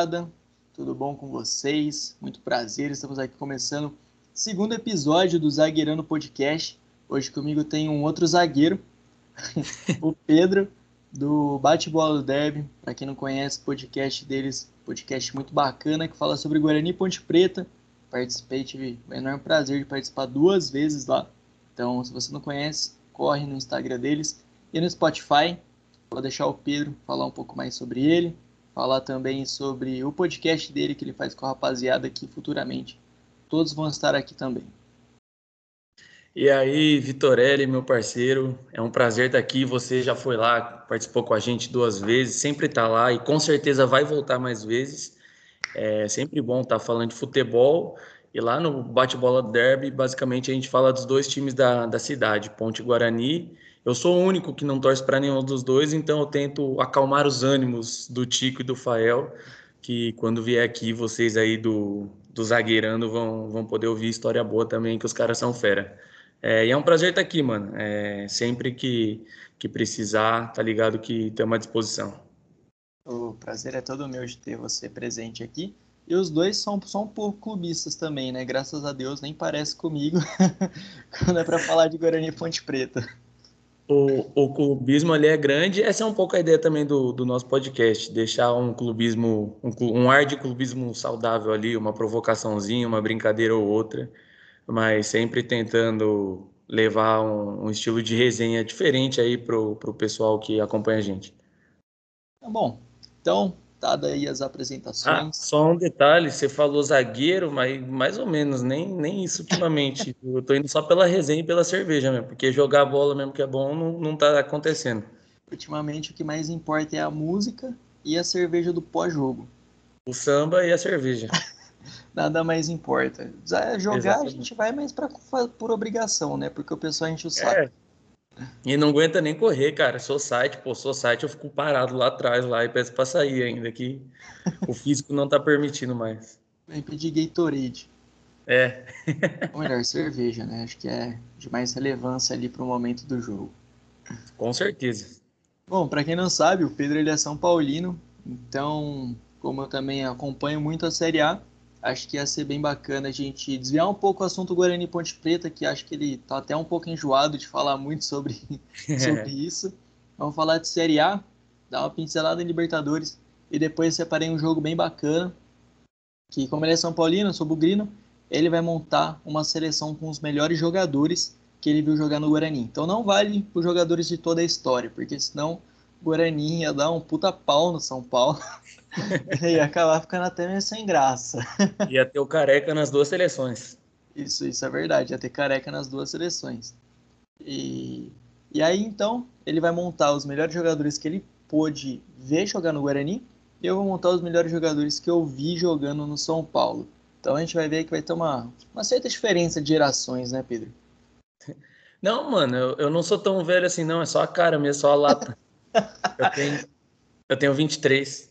rapaziada, tudo bom com vocês? Muito prazer, estamos aqui começando segundo episódio do Zagueirando Podcast. Hoje comigo tem um outro zagueiro, o Pedro, do Bate-Bola do Derby. Para quem não conhece, o podcast deles, podcast muito bacana, que fala sobre Guarani Ponte Preta. Participei, tive o enorme prazer de participar duas vezes lá. Então, se você não conhece, corre no Instagram deles e no Spotify. Vou deixar o Pedro falar um pouco mais sobre ele, falar também sobre o podcast dele que ele faz com a rapaziada aqui futuramente. Todos vão estar aqui também. E aí, Vitorelli, meu parceiro, é um prazer estar aqui. Você já foi lá, participou com a gente duas vezes, sempre está lá e com certeza vai voltar mais vezes. É sempre bom estar falando de futebol. E lá no Bate-Bola Derby, basicamente a gente fala dos dois times da, da cidade, Ponte Guarani. Eu sou o único que não torce para nenhum dos dois, então eu tento acalmar os ânimos do Tico e do Fael, que quando vier aqui, vocês aí do, do Zagueirando vão, vão poder ouvir história boa também, que os caras são fera. É, e é um prazer estar aqui, mano. É, sempre que, que precisar, tá ligado que estamos à disposição. O prazer é todo meu de ter você presente aqui. E os dois são, são um pouco clubistas também, né? Graças a Deus nem parece comigo quando é para falar de Guarani Ponte Preta. O, o clubismo ali é grande. Essa é um pouco a ideia também do, do nosso podcast, deixar um clubismo, um, um ar de clubismo saudável ali, uma provocaçãozinha, uma brincadeira ou outra mas sempre tentando levar um, um estilo de resenha diferente aí pro, pro pessoal que acompanha a gente. Tá bom. Então, dada aí as apresentações. Ah, só um detalhe, você falou zagueiro, mas mais ou menos, nem, nem isso ultimamente. Eu tô indo só pela resenha e pela cerveja mesmo, porque jogar bola mesmo que é bom não, não tá acontecendo. Ultimamente o que mais importa é a música e a cerveja do pós-jogo. O samba e a cerveja. nada mais importa. Jogar Exatamente. a gente vai mais pra, por obrigação, né? Porque o pessoal enche o saco. É. E não aguenta nem correr, cara. Sou site, pô, sou site, eu fico parado lá atrás lá e peço pra sair ainda, que o físico não tá permitindo mais. Vem pedir Gatorade. É. Ou melhor, cerveja, né? Acho que é de mais relevância ali pro momento do jogo. Com certeza. Bom, para quem não sabe, o Pedro ele é São Paulino, então, como eu também acompanho muito a Série A, acho que ia ser bem bacana a gente desviar um pouco o assunto Guarani Ponte Preta, que acho que ele tá até um pouco enjoado de falar muito sobre, sobre isso. Vamos falar de Série A, dar uma pincelada em Libertadores e depois separei um jogo bem bacana, que como ele é São Paulino, eu sou bugrino, ele vai montar uma seleção com os melhores jogadores que ele viu jogar no Guarani. Então não vale os jogadores de toda a história, porque senão o Guarani ia dar um puta pau no São Paulo. ia acabar ficando até meio sem graça. Ia ter o careca nas duas seleções. Isso, isso é verdade. Ia ter careca nas duas seleções. E, e aí, então, ele vai montar os melhores jogadores que ele pôde ver jogar no Guarani. E eu vou montar os melhores jogadores que eu vi jogando no São Paulo. Então a gente vai ver que vai ter uma, uma certa diferença de gerações, né, Pedro? Não, mano, eu, eu não sou tão velho assim, não. É só a cara mesmo, só a lata. eu, tenho, eu tenho 23.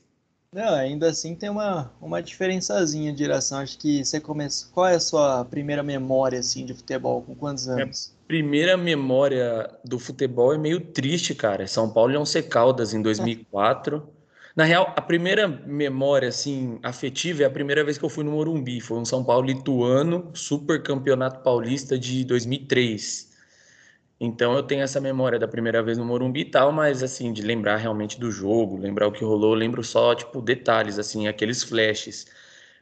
Não, ainda assim tem uma, uma diferençazinha de geração. Acho que você começa. Qual é a sua primeira memória assim de futebol? Com quantos anos? Minha primeira memória do futebol é meio triste, cara. São Paulo e Once Caldas em 2004. Na real, a primeira memória assim afetiva é a primeira vez que eu fui no Morumbi. Foi um São Paulo lituano, super campeonato paulista de 2003. Então eu tenho essa memória da primeira vez no Morumbi e tal, mas assim, de lembrar realmente do jogo, lembrar o que rolou, eu lembro só, tipo, detalhes, assim, aqueles flashes.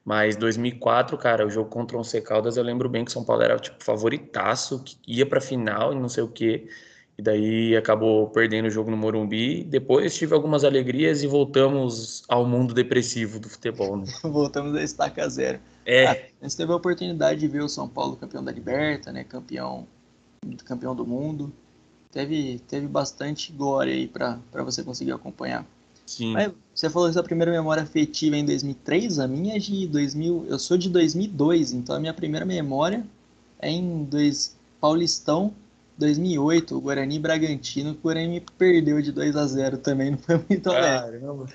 Mas 2004, cara, o jogo contra o Once Caldas, eu lembro bem que São Paulo era, tipo, favoritaço, que ia pra final e não sei o quê. E daí acabou perdendo o jogo no Morumbi. Depois tive algumas alegrias e voltamos ao mundo depressivo do futebol. Né? voltamos a estaca zero. É. Ah, a gente teve a oportunidade de ver o São Paulo campeão da Liberta, né? Campeão campeão do mundo. Teve, teve bastante glória aí para você conseguir acompanhar. Sim. Mas você falou essa primeira memória afetiva em 2003, a minha é de 2000, eu sou de 2002, então a minha primeira memória é em dois, Paulistão 2008, o Guarani Bragantino, o Guarani me perdeu de 2 a 0 também, não foi muito alegre. Caramba.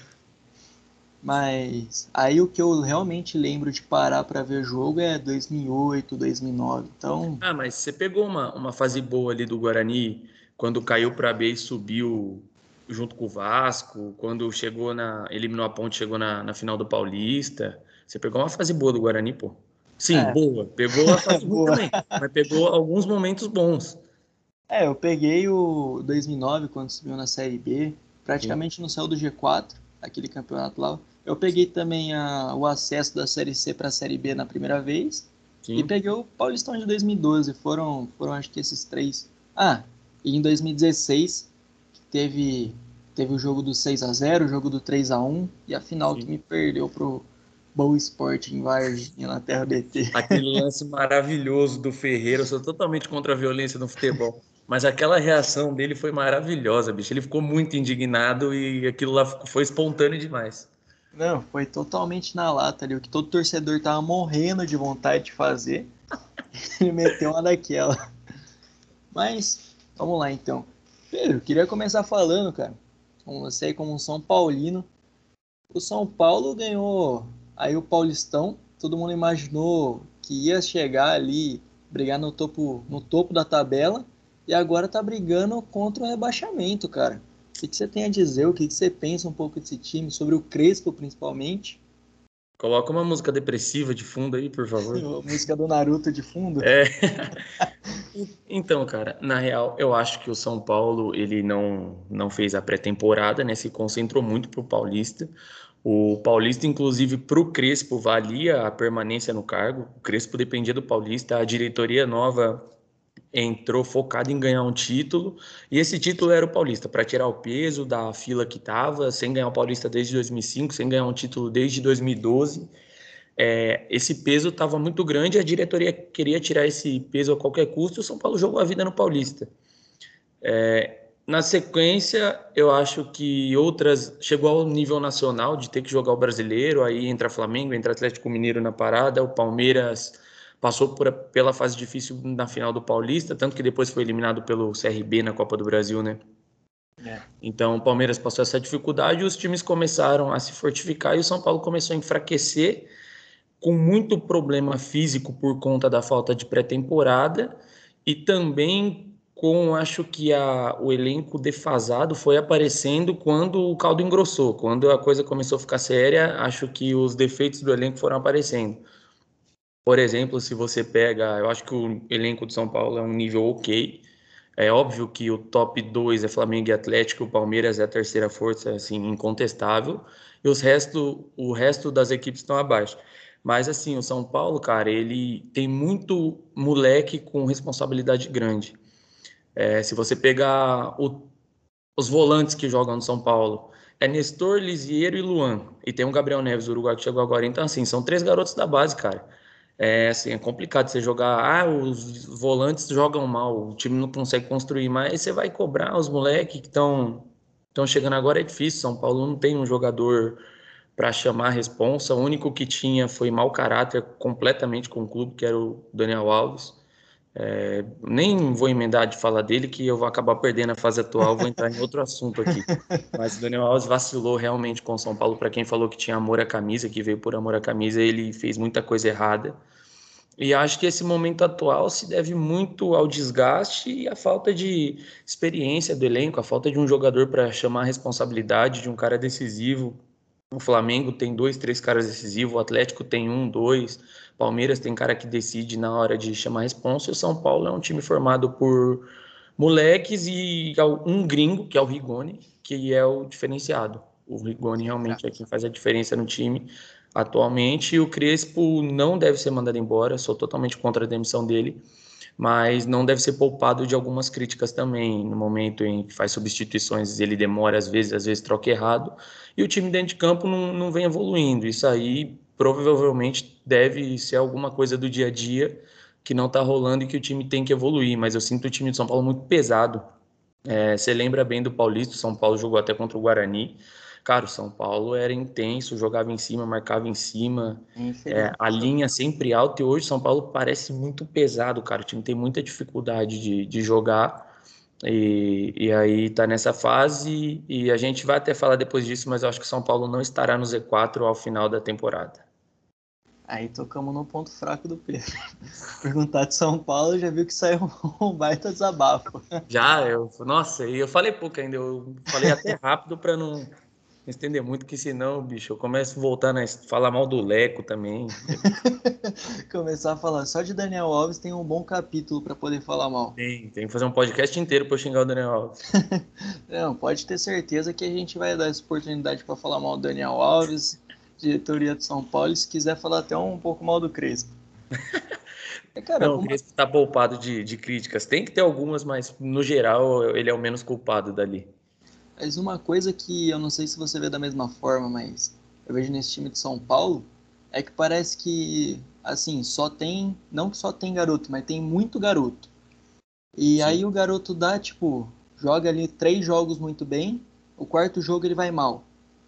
Mas aí o que eu realmente lembro de parar para ver jogo é 2008, 2009. Então. Ah, mas você pegou uma, uma fase boa ali do Guarani quando caiu para B e subiu junto com o Vasco, quando chegou na. eliminou a ponte, chegou na, na final do Paulista. Você pegou uma fase boa do Guarani, pô. Sim, é. boa. Pegou a fase boa também, mas pegou alguns momentos bons. É, eu peguei o 2009, quando subiu na Série B, praticamente Sim. no céu do G4, aquele campeonato lá. Eu peguei também a, o acesso da Série C para a Série B na primeira vez. Sim. E peguei o Paulistão de 2012. Foram, foram acho que esses três. Ah, e em 2016 teve, teve o jogo do 6 a 0 o jogo do 3 a 1 e a final Sim. que me perdeu pro Boa Esporte em Varginha, na Terra BT. Aquele lance maravilhoso do Ferreira. Eu sou totalmente contra a violência no futebol. Mas aquela reação dele foi maravilhosa, bicho. Ele ficou muito indignado e aquilo lá foi espontâneo demais. Não, foi totalmente na lata ali. O que todo torcedor tava morrendo de vontade de fazer. Ele meteu uma daquela. Mas, vamos lá então. Pedro, queria começar falando, cara, com você como um São Paulino. O São Paulo ganhou aí o Paulistão. Todo mundo imaginou que ia chegar ali, brigar no topo, no topo da tabela. E agora tá brigando contra o rebaixamento, cara. O que você tem a dizer? O que você pensa um pouco desse time? Sobre o Crespo, principalmente? Coloca uma música depressiva de fundo aí, por favor. A música do Naruto de fundo? É. então, cara, na real, eu acho que o São Paulo, ele não, não fez a pré-temporada, né? Se concentrou muito pro Paulista. O Paulista, inclusive, para o Crespo, valia a permanência no cargo. O Crespo dependia do Paulista. A diretoria nova entrou focado em ganhar um título, e esse título era o Paulista, para tirar o peso da fila que estava, sem ganhar o Paulista desde 2005, sem ganhar um título desde 2012. É, esse peso estava muito grande, a diretoria queria tirar esse peso a qualquer custo, e o São Paulo jogou a vida no Paulista. É, na sequência, eu acho que outras chegou ao nível nacional de ter que jogar o brasileiro, aí entra Flamengo, entra Atlético Mineiro na parada, o Palmeiras passou por, pela fase difícil na final do Paulista, tanto que depois foi eliminado pelo CRB na Copa do Brasil, né? É. Então o Palmeiras passou essa dificuldade, os times começaram a se fortificar e o São Paulo começou a enfraquecer com muito problema físico por conta da falta de pré-temporada e também com acho que a, o elenco defasado foi aparecendo quando o caldo engrossou, quando a coisa começou a ficar séria, acho que os defeitos do elenco foram aparecendo. Por exemplo, se você pega, eu acho que o elenco de São Paulo é um nível ok. É óbvio que o top 2 é Flamengo e Atlético, o Palmeiras é a terceira força, assim, incontestável. E os resto, o resto das equipes estão abaixo. Mas, assim, o São Paulo, cara, ele tem muito moleque com responsabilidade grande. É, se você pegar o, os volantes que jogam no São Paulo, é Nestor, Lisieiro e Luan. E tem um Gabriel Neves, Uruguai, que chegou agora. Então, assim, são três garotos da base, cara. É assim, é complicado você jogar. Ah, os volantes jogam mal, o time não consegue construir, mas você vai cobrar os moleques que estão estão chegando agora é difícil. São Paulo não tem um jogador para chamar a responsa. O único que tinha foi mau caráter completamente com o clube, que era o Daniel Alves. É, nem vou emendar de falar dele, que eu vou acabar perdendo a fase atual, vou entrar em outro assunto aqui. Mas o Daniel Alves vacilou realmente com o São Paulo. Para quem falou que tinha amor à camisa, que veio por amor à camisa, ele fez muita coisa errada. E acho que esse momento atual se deve muito ao desgaste e à falta de experiência do elenco, a falta de um jogador para chamar a responsabilidade de um cara decisivo. O Flamengo tem dois, três caras decisivos, o Atlético tem um, dois. Palmeiras tem cara que decide na hora de chamar responsa, o São Paulo é um time formado por moleques e um gringo, que é o Rigoni, que é o diferenciado. O Rigoni realmente é quem faz a diferença no time atualmente. E o Crespo não deve ser mandado embora, sou totalmente contra a demissão dele, mas não deve ser poupado de algumas críticas também. No momento em que faz substituições, ele demora às vezes, às vezes troca errado, e o time dentro de campo não, não vem evoluindo. Isso aí provavelmente deve ser alguma coisa do dia a dia que não está rolando e que o time tem que evoluir. Mas eu sinto o time de São Paulo muito pesado. É, você lembra bem do Paulista, o São Paulo jogou até contra o Guarani. Cara, o São Paulo era intenso, jogava em cima, marcava em cima, é, a linha sempre alta. E hoje o São Paulo parece muito pesado, cara. O time tem muita dificuldade de, de jogar. E, e aí tá nessa fase. E a gente vai até falar depois disso, mas eu acho que o São Paulo não estará no Z4 ao final da temporada. Aí tocamos no ponto fraco do Pedro. Perguntar de São Paulo, já viu que saiu um baita desabafo. Já, eu, nossa, e eu falei pouco ainda, eu falei até rápido para não estender muito, que senão, bicho, eu começo a voltar a falar mal do Leco também. Começar a falar só de Daniel Alves tem um bom capítulo para poder falar mal. Tem, tem que fazer um podcast inteiro para xingar o Daniel Alves. não, pode ter certeza que a gente vai dar essa oportunidade para falar mal do Daniel Alves, diretoria de São Paulo, e se quiser falar até um pouco mal do Crespo. É, cara, não, o Crespo está poupado de, de críticas. Tem que ter algumas, mas no geral ele é o menos culpado dali. Mas uma coisa que eu não sei se você vê da mesma forma, mas eu vejo nesse time de São Paulo, é que parece que, assim, só tem, não que só tem garoto, mas tem muito garoto. E Sim. aí o garoto dá, tipo, joga ali três jogos muito bem, o quarto jogo ele vai mal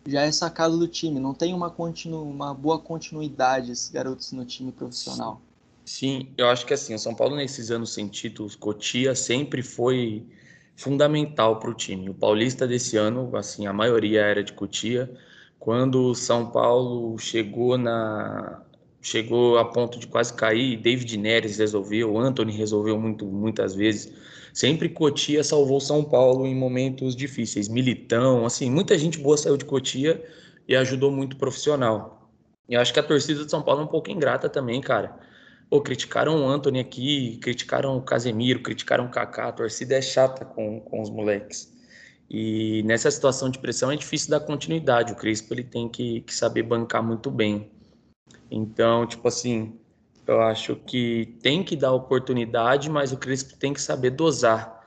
já é sacado do time. Não tem uma, continu, uma boa continuidade esses garotos no time profissional. Sim, eu acho que assim, o São Paulo nesses anos sem títulos, Cotia sempre foi fundamental para o time. O Paulista desse ano, assim, a maioria era de Cotia. Quando o São Paulo chegou na chegou a ponto de quase cair, David Neres resolveu, Anthony resolveu muito, muitas vezes. Sempre Cotia salvou São Paulo em momentos difíceis. Militão, assim, muita gente boa saiu de Cotia e ajudou muito profissional. E acho que a torcida de São Paulo é um pouco ingrata também, cara. Pô, criticaram o Anthony aqui, criticaram o Casemiro, criticaram o Kaká. A torcida é chata com, com os moleques. E nessa situação de pressão é difícil dar continuidade. O Crespo ele tem que, que saber bancar muito bem. Então, tipo assim, eu acho que tem que dar oportunidade, mas o Crespo tem que saber dosar.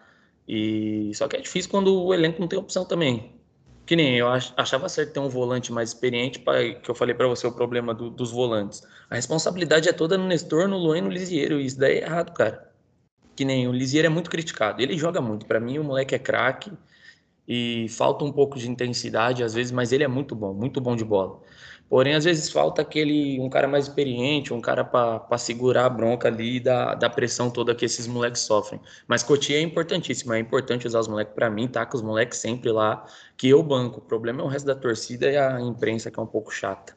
E só que é difícil quando o elenco não tem opção também. Que nem eu achava certo ter um volante mais experiente, pra, que eu falei para você o problema do, dos volantes. A responsabilidade é toda no Nestor, no Luan e no Lisieiro. Isso daí é errado, cara. Que nem o Lisieiro é muito criticado. Ele joga muito. Para mim, o moleque é craque e falta um pouco de intensidade às vezes, mas ele é muito bom, muito bom de bola. Porém, às vezes falta aquele um cara mais experiente, um cara para segurar a bronca ali da, da pressão toda que esses moleques sofrem. Mas Cotia é importantíssimo, é importante usar os moleques para mim, tá com os moleques sempre lá, que eu banco. O problema é o resto da torcida e a imprensa que é um pouco chata.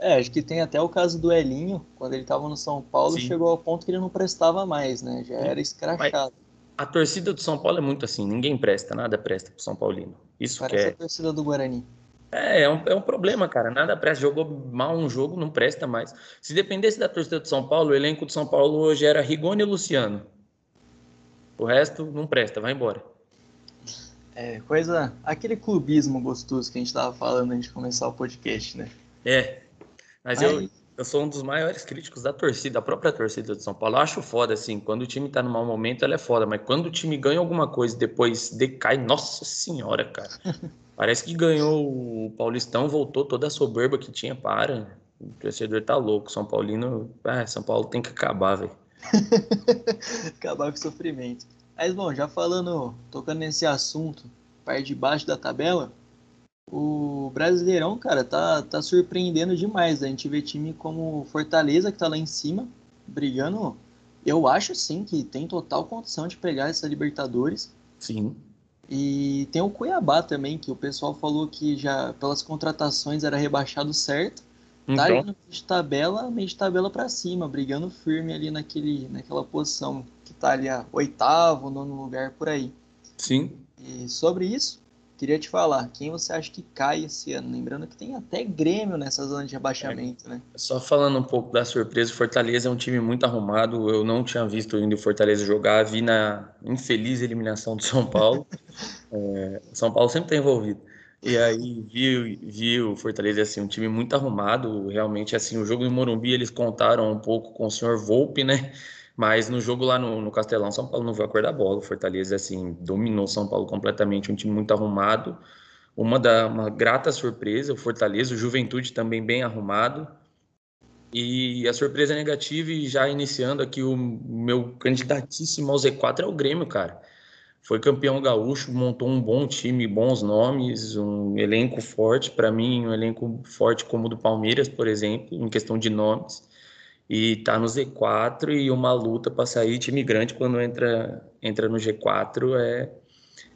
É, acho que tem até o caso do Elinho, quando ele estava no São Paulo, Sim. chegou ao ponto que ele não prestava mais, né? Já era escrachado. Mas a torcida do São Paulo é muito assim, ninguém presta, nada presta pro São Paulino. Isso Parece que é... a torcida do Guarani. É, é um, é um problema, cara. Nada presta. Jogou mal um jogo, não presta mais. Se dependesse da torcida de São Paulo, o elenco de São Paulo hoje era Rigoni e Luciano. O resto não presta, vai embora. É, coisa. Aquele clubismo gostoso que a gente tava falando antes de começar o podcast, né? É. Mas Aí... eu, eu sou um dos maiores críticos da torcida, da própria torcida de São Paulo. Eu acho foda, assim, quando o time tá no mau momento, ela é foda, mas quando o time ganha alguma coisa e depois decai, nossa senhora, cara. Parece que ganhou o Paulistão, voltou toda a soberba que tinha para. O torcedor tá louco. São Paulino. Ah, São Paulo tem que acabar, velho. acabar com o sofrimento. Mas, bom, já falando, tocando nesse assunto, parte de baixo da tabela, o Brasileirão, cara, tá, tá surpreendendo demais. A gente vê time como Fortaleza, que tá lá em cima, brigando. Eu acho, sim, que tem total condição de pegar essa Libertadores. Sim. E tem o Cuiabá também, que o pessoal falou que já pelas contratações era rebaixado certo. Tá então. Tá de tabela, meio de tabela para cima, brigando firme ali naquele, naquela posição que tá ali a oitavo, nono lugar por aí. Sim. E sobre isso, Queria te falar, quem você acha que cai esse ano? Lembrando que tem até Grêmio nessa zona de rebaixamento, é, né? Só falando um pouco da surpresa, o Fortaleza é um time muito arrumado. Eu não tinha visto ainda o Fortaleza jogar, vi na infeliz eliminação do São Paulo. é, São Paulo sempre está envolvido. E aí vi, vi o Fortaleza assim, um time muito arrumado. Realmente, assim, o jogo em Morumbi eles contaram um pouco com o senhor Volpe, né? Mas no jogo lá no, no Castelão, São Paulo não viu a cor da bola. O Fortaleza, assim, dominou São Paulo completamente. Um time muito arrumado. Uma, da, uma grata surpresa, o Fortaleza. O Juventude também bem arrumado. E a surpresa negativa, e já iniciando aqui o meu candidatíssimo ao Z4 é o Grêmio, cara. Foi campeão gaúcho, montou um bom time, bons nomes, um elenco forte. Para mim, um elenco forte como o do Palmeiras, por exemplo, em questão de nomes e tá no Z4 e uma luta para sair time grande quando entra entra no G4 é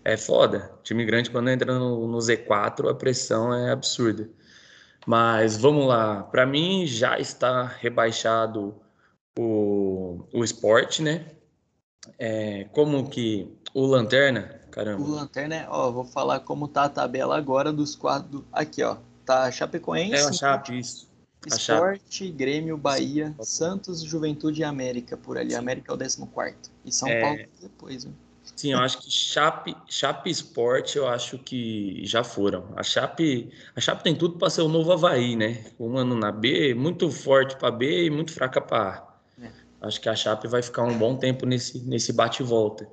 é foda. Time grande quando entra no, no Z4 a pressão é absurda. Mas vamos lá. Para mim já está rebaixado o, o esporte, né? É, como que o Lanterna, caramba. O Lanterna, ó, vou falar como tá a tabela agora dos quatro. Aqui, ó. Tá Chapecoense. É a Chape, isso. Esporte, Grêmio, Bahia, Santos, Juventude e América, por ali. Sim. América é o 14. E São é... Paulo depois, né? Sim, eu acho que Chape, Chape Sport, eu acho que já foram. A Chape, a Chape tem tudo para ser o novo Havaí, né? Um ano na B, muito forte para B e muito fraca para A. É. Acho que a Chape vai ficar um bom tempo nesse, nesse bate-volta.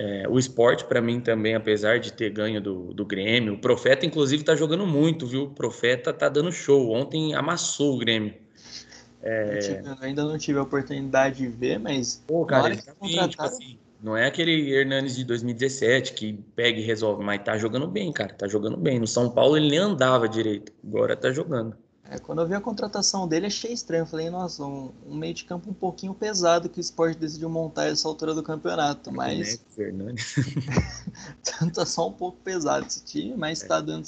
É, o esporte, para mim, também, apesar de ter ganho do, do Grêmio, o Profeta, inclusive, tá jogando muito, viu? O Profeta tá dando show. Ontem amassou o Grêmio. É... Eu ainda não tive a oportunidade de ver, mas. Pô, cara, ele tá bem, tipo assim, não é aquele Hernanes de 2017 que pega e resolve, mas tá jogando bem, cara. Tá jogando bem. No São Paulo ele nem andava direito. Agora tá jogando. É, quando eu vi a contratação dele, achei estranho. Falei, nossa, um, um, meio de campo um pouquinho pesado que o esporte decidiu montar essa altura do campeonato. Mas. Tanto é só um pouco pesado esse time, mas é. tá dando.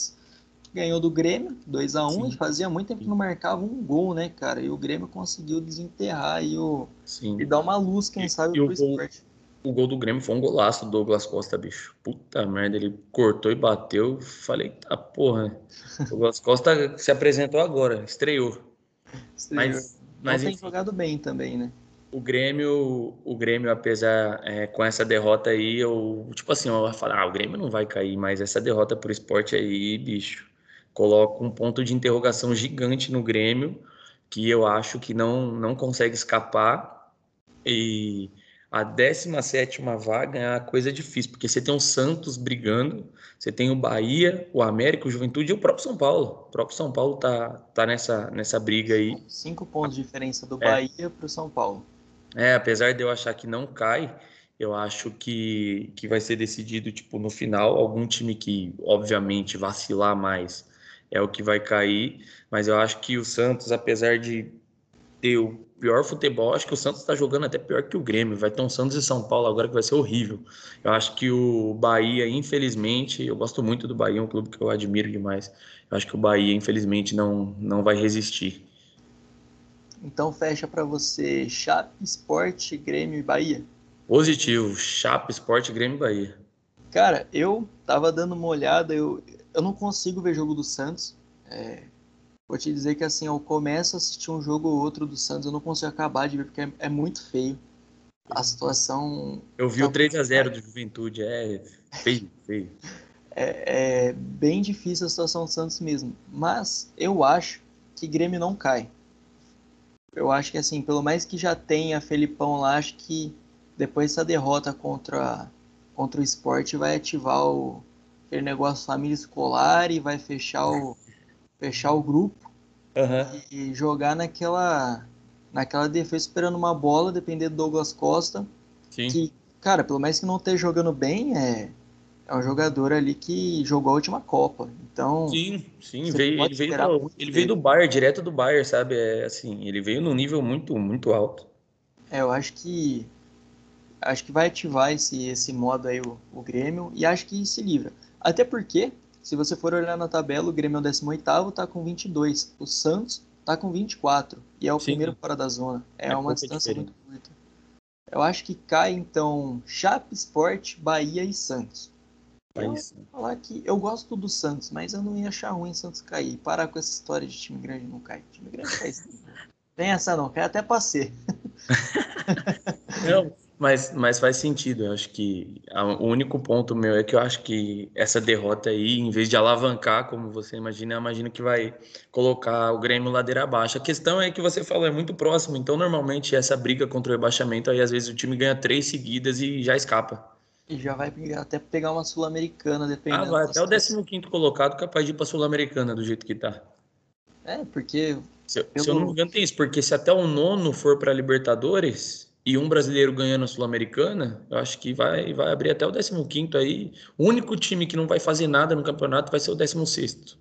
Ganhou do Grêmio, 2 a 1 um, fazia muito tempo que não marcava um gol, né, cara? E o Grêmio conseguiu desenterrar e, o... e dar uma luz, quem e, sabe, e pro esporte. O gol do Grêmio foi um golaço do Douglas Costa, bicho. Puta merda, ele cortou e bateu. Falei, tá porra. Né? Douglas Costa se apresentou agora, estreou. estreou. Mas, mas tem enfim, jogado bem também, né? O Grêmio, o Grêmio, apesar é, com essa derrota aí, eu tipo assim, eu falar, ah, o Grêmio não vai cair, mas essa derrota pro esporte aí, bicho, coloca um ponto de interrogação gigante no Grêmio, que eu acho que não não consegue escapar e a 17 vaga é uma coisa difícil, porque você tem o Santos brigando, você tem o Bahia, o América, o Juventude e o próprio São Paulo. O próprio São Paulo tá, tá nessa, nessa briga aí. Cinco pontos de diferença do é. Bahia para o São Paulo. É, apesar de eu achar que não cai, eu acho que, que vai ser decidido tipo no final. Algum time que, obviamente, vacilar mais é o que vai cair, mas eu acho que o Santos, apesar de ter o pior futebol. Acho que o Santos está jogando até pior que o Grêmio. Vai ter um Santos e São Paulo agora que vai ser horrível. Eu acho que o Bahia, infelizmente, eu gosto muito do Bahia, é um clube que eu admiro demais. Eu acho que o Bahia, infelizmente, não, não vai resistir. Então fecha para você Chape, Sport, Grêmio e Bahia. Positivo, Chape, Sport, Grêmio e Bahia. Cara, eu tava dando uma olhada, eu, eu não consigo ver jogo do Santos. É, Vou te dizer que assim, eu começo a assistir um jogo ou outro do Santos, eu não consigo acabar de ver, porque é, é muito feio. A situação. Eu vi tá o 3 a 0 do Juventude, é feio, feio. É, é, bem difícil a situação do Santos mesmo. Mas eu acho que Grêmio não cai. Eu acho que assim, pelo mais que já tenha Felipão lá, acho que depois dessa derrota contra, contra o esporte vai ativar o, aquele negócio família escolar e vai fechar o fechar o grupo uhum. e jogar naquela naquela defesa esperando uma bola, depender do Douglas Costa. Sim. Que, cara, pelo menos que não esteja jogando bem, é, é um jogador ali que jogou a última Copa. Então. Sim, sim, veio, ele, veio do, ele veio do Bayern, direto do Bayern, sabe? É, assim, ele veio num nível muito, muito alto. É, eu acho que. Acho que vai ativar esse, esse modo aí o, o Grêmio e acho que se livra. Até porque se você for olhar na tabela, o Grêmio é o 18º, está com 22. O Santos está com 24 e é o Sim. primeiro fora da zona. É, é uma distância muito curta. Eu acho que cai então Chape, Sport, Bahia e Santos. Eu vou falar que eu gosto do Santos, mas eu não ia achar ruim Santos cair. Parar com essa história de time grande não cai. Time grande cai sim. Tem essa não, cai até pra ser. não, mas, mas faz sentido. Eu acho que a, o único ponto meu é que eu acho que essa derrota aí, em vez de alavancar, como você imagina, eu imagino que vai colocar o Grêmio ladeira abaixo. A questão é que você falou, é muito próximo. Então, normalmente, essa briga contra o rebaixamento, aí às vezes o time ganha três seguidas e já escapa. E já vai até pegar uma Sul-Americana, dependendo. Ah, vai até o 15 colocado, capaz de ir pra Sul-Americana do jeito que tá. É, porque. Se, pelo... se eu não me engano, tem isso, porque se até o nono for para Libertadores e um brasileiro ganhando a Sul-Americana, eu acho que vai, vai abrir até o 15 aí. O único time que não vai fazer nada no campeonato vai ser o 16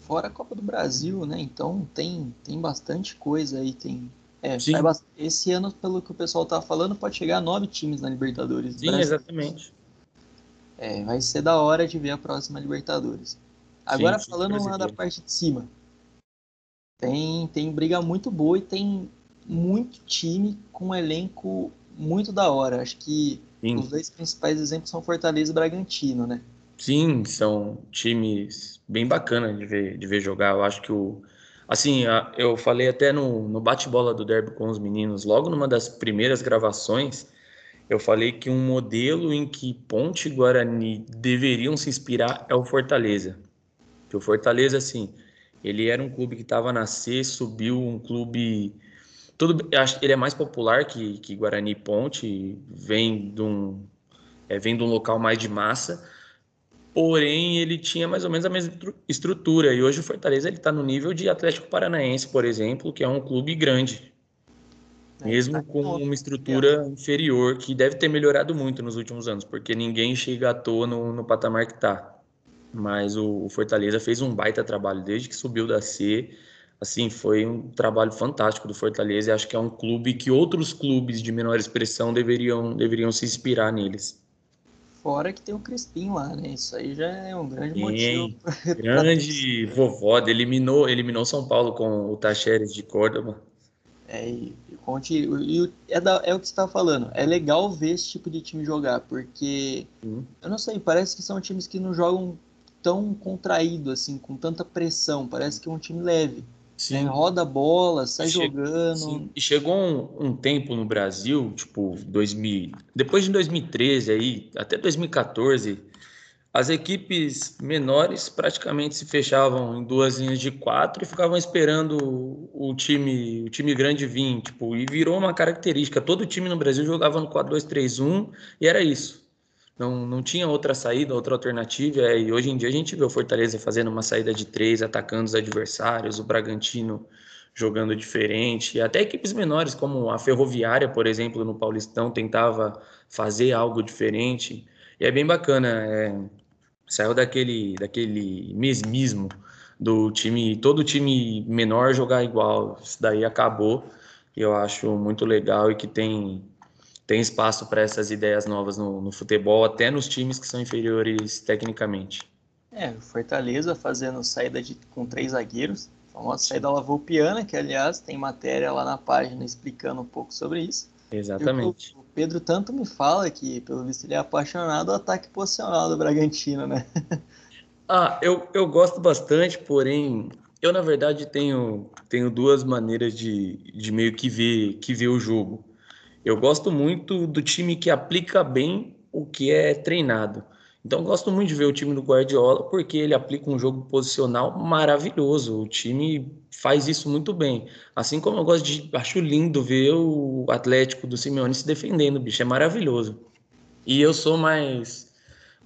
Fora a Copa do Brasil, né? Então tem, tem bastante coisa aí. Tem, é, esse ano, pelo que o pessoal tá falando, pode chegar a nove times na Libertadores. Sim, exatamente. É, vai ser da hora de ver a próxima Libertadores. Agora sim, falando lá da parte de cima. Tem, tem briga muito boa e tem muito time com um elenco muito da hora. Acho que Sim. os dois principais exemplos são Fortaleza e Bragantino, né? Sim, são times bem bacanas de ver, de ver jogar. Eu acho que o. Assim, eu falei até no, no bate-bola do Derby com os meninos, logo numa das primeiras gravações, eu falei que um modelo em que Ponte e Guarani deveriam se inspirar é o Fortaleza. Que o Fortaleza, assim, ele era um clube que estava na C, subiu um clube. Tudo, ele é mais popular que, que Guarani Ponte, vem de, um, é, vem de um local mais de massa, porém ele tinha mais ou menos a mesma estrutura. E hoje o Fortaleza está no nível de Atlético Paranaense, por exemplo, que é um clube grande, é, mesmo tá com uma estrutura inferior, que deve ter melhorado muito nos últimos anos, porque ninguém chega à toa no, no patamar que está. Mas o, o, Fortaleza fez um baita trabalho desde que subiu da C. Assim, foi um trabalho fantástico do Fortaleza e acho que é um clube que outros clubes de menor expressão deveriam, deveriam se inspirar neles. Fora que tem o Crispim lá, né? Isso aí já é um grande Sim, motivo. grande vovó, eliminou, eliminou São Paulo com o Tacheres de Córdoba. É, e, conte, e, é, da, é o que você está falando. É legal ver esse tipo de time jogar, porque hum. eu não sei, parece que são times que não jogam tão contraído, assim, com tanta pressão. Parece que é um time leve. Sim. Né? Roda a bola, sai che jogando. Sim. E chegou um, um, tempo no Brasil, tipo, 2000, depois de 2013 aí, até 2014, as equipes menores praticamente se fechavam em duas linhas de quatro e ficavam esperando o time, o time grande vir, tipo, e virou uma característica. Todo time no Brasil jogava no 4-2-3-1 e era isso não, não tinha outra saída, outra alternativa. É, e hoje em dia a gente vê o Fortaleza fazendo uma saída de três, atacando os adversários, o Bragantino jogando diferente. E até equipes menores, como a Ferroviária, por exemplo, no Paulistão, tentava fazer algo diferente. E é bem bacana. É, saiu daquele, daquele mesmismo do time, todo time menor jogar igual. Isso daí acabou. E eu acho muito legal e que tem tem espaço para essas ideias novas no, no, futebol, até nos times que são inferiores tecnicamente. É, Fortaleza fazendo saída de, com três zagueiros, a famosa saída lavoupiana, que aliás tem matéria lá na página explicando um pouco sobre isso. Exatamente. O, o, Pedro tanto me fala que, pelo visto, ele é apaixonado do ataque posicional do Bragantino, né? ah, eu, eu gosto bastante, porém, eu na verdade tenho, tenho duas maneiras de, de meio que ver, que ver o jogo. Eu gosto muito do time que aplica bem o que é treinado. Então, gosto muito de ver o time do Guardiola porque ele aplica um jogo posicional maravilhoso. O time faz isso muito bem. Assim como eu gosto de. Acho lindo ver o Atlético do Simeone se defendendo, bicho. É maravilhoso. E eu sou mais.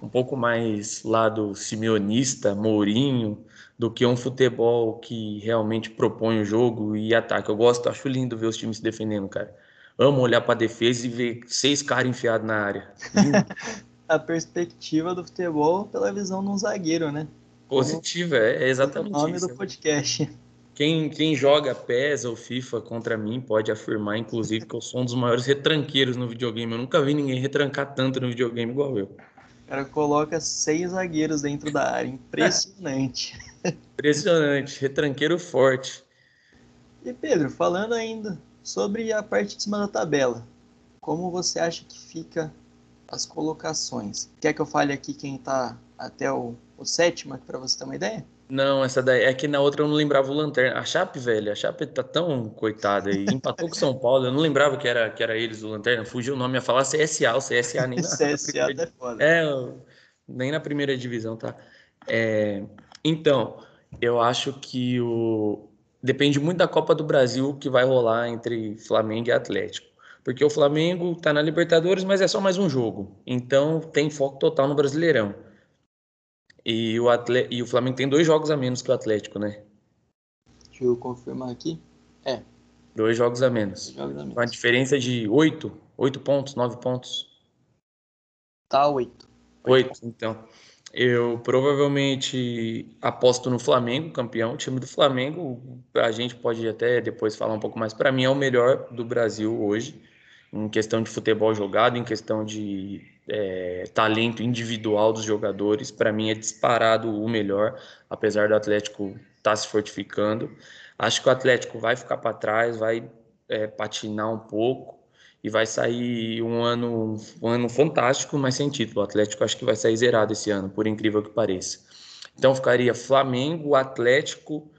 um pouco mais lado simeonista, Mourinho, do que um futebol que realmente propõe o jogo e ataca. Eu gosto, acho lindo ver os times se defendendo, cara amo olhar para a defesa e ver seis caras enfiados na área. a perspectiva do futebol pela visão de um zagueiro, né? Positiva, é, é exatamente o nome isso. do podcast. Quem, quem joga PES ou FIFA contra mim pode afirmar, inclusive, que eu sou um dos maiores retranqueiros no videogame. Eu nunca vi ninguém retrancar tanto no videogame igual eu. O cara coloca seis zagueiros dentro da área. Impressionante. Impressionante. Retranqueiro forte. E Pedro, falando ainda Sobre a parte de cima da tabela, como você acha que fica as colocações? Quer que eu fale aqui quem está até o, o sétimo, para você ter uma ideia? Não, essa daí é que na outra eu não lembrava o Lanterna. A Chape, velho, a Chape tá tão coitada aí. Empatou com São Paulo, eu não lembrava que era, que era eles o Lanterna. Fugiu o nome a falar CSA, o CSA nem na. CSA primeira... é foda. É, nem na primeira divisão, tá? É... Então, eu acho que o, depende muito da Copa do Brasil que vai rolar entre Flamengo e Atlético. Porque o Flamengo está na Libertadores, mas é só mais um jogo. Então tem foco total no Brasileirão. E o, e o Flamengo tem dois jogos a menos que o Atlético, né? Deixa eu confirmar aqui. É. Dois jogos a menos. Jogos a menos. Uma diferença de oito, oito pontos, nove pontos. Tá oito. Oito, então. Eu provavelmente aposto no Flamengo, campeão. O time do Flamengo, a gente pode até depois falar um pouco mais. Para mim, é o melhor do Brasil hoje, em questão de futebol jogado, em questão de é, talento individual dos jogadores. Para mim, é disparado o melhor, apesar do Atlético estar tá se fortificando. Acho que o Atlético vai ficar para trás, vai é, patinar um pouco e vai sair um ano, um ano fantástico, mas sem título. O Atlético acho que vai sair zerado esse ano, por incrível que pareça. Então ficaria Flamengo, Atlético,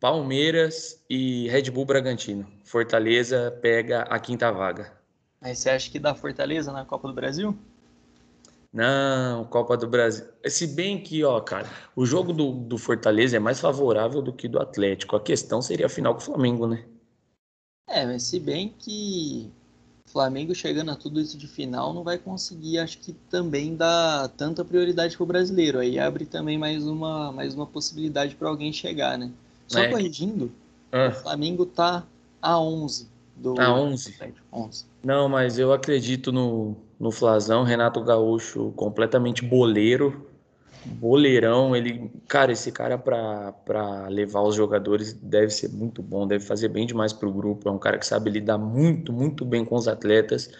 Palmeiras e Red Bull Bragantino. Fortaleza pega a quinta vaga. Mas você acha que dá Fortaleza na Copa do Brasil? Não, Copa do Brasil. Se bem que, ó, cara, o jogo do, do Fortaleza é mais favorável do que do Atlético. A questão seria a final com o Flamengo, né? É, mas se bem que Flamengo chegando a tudo isso de final não vai conseguir, acho que também dar tanta prioridade pro brasileiro. Aí abre também mais uma, mais uma possibilidade para alguém chegar, né? Só é. corrigindo, ah. o Flamengo tá a 11 do a 11. 11. Não, mas eu acredito no no Flasão, Renato Gaúcho completamente boleiro, boleirão, ele, cara, esse cara para levar os jogadores deve ser muito bom, deve fazer bem demais para o grupo, é um cara que sabe lidar muito, muito bem com os atletas,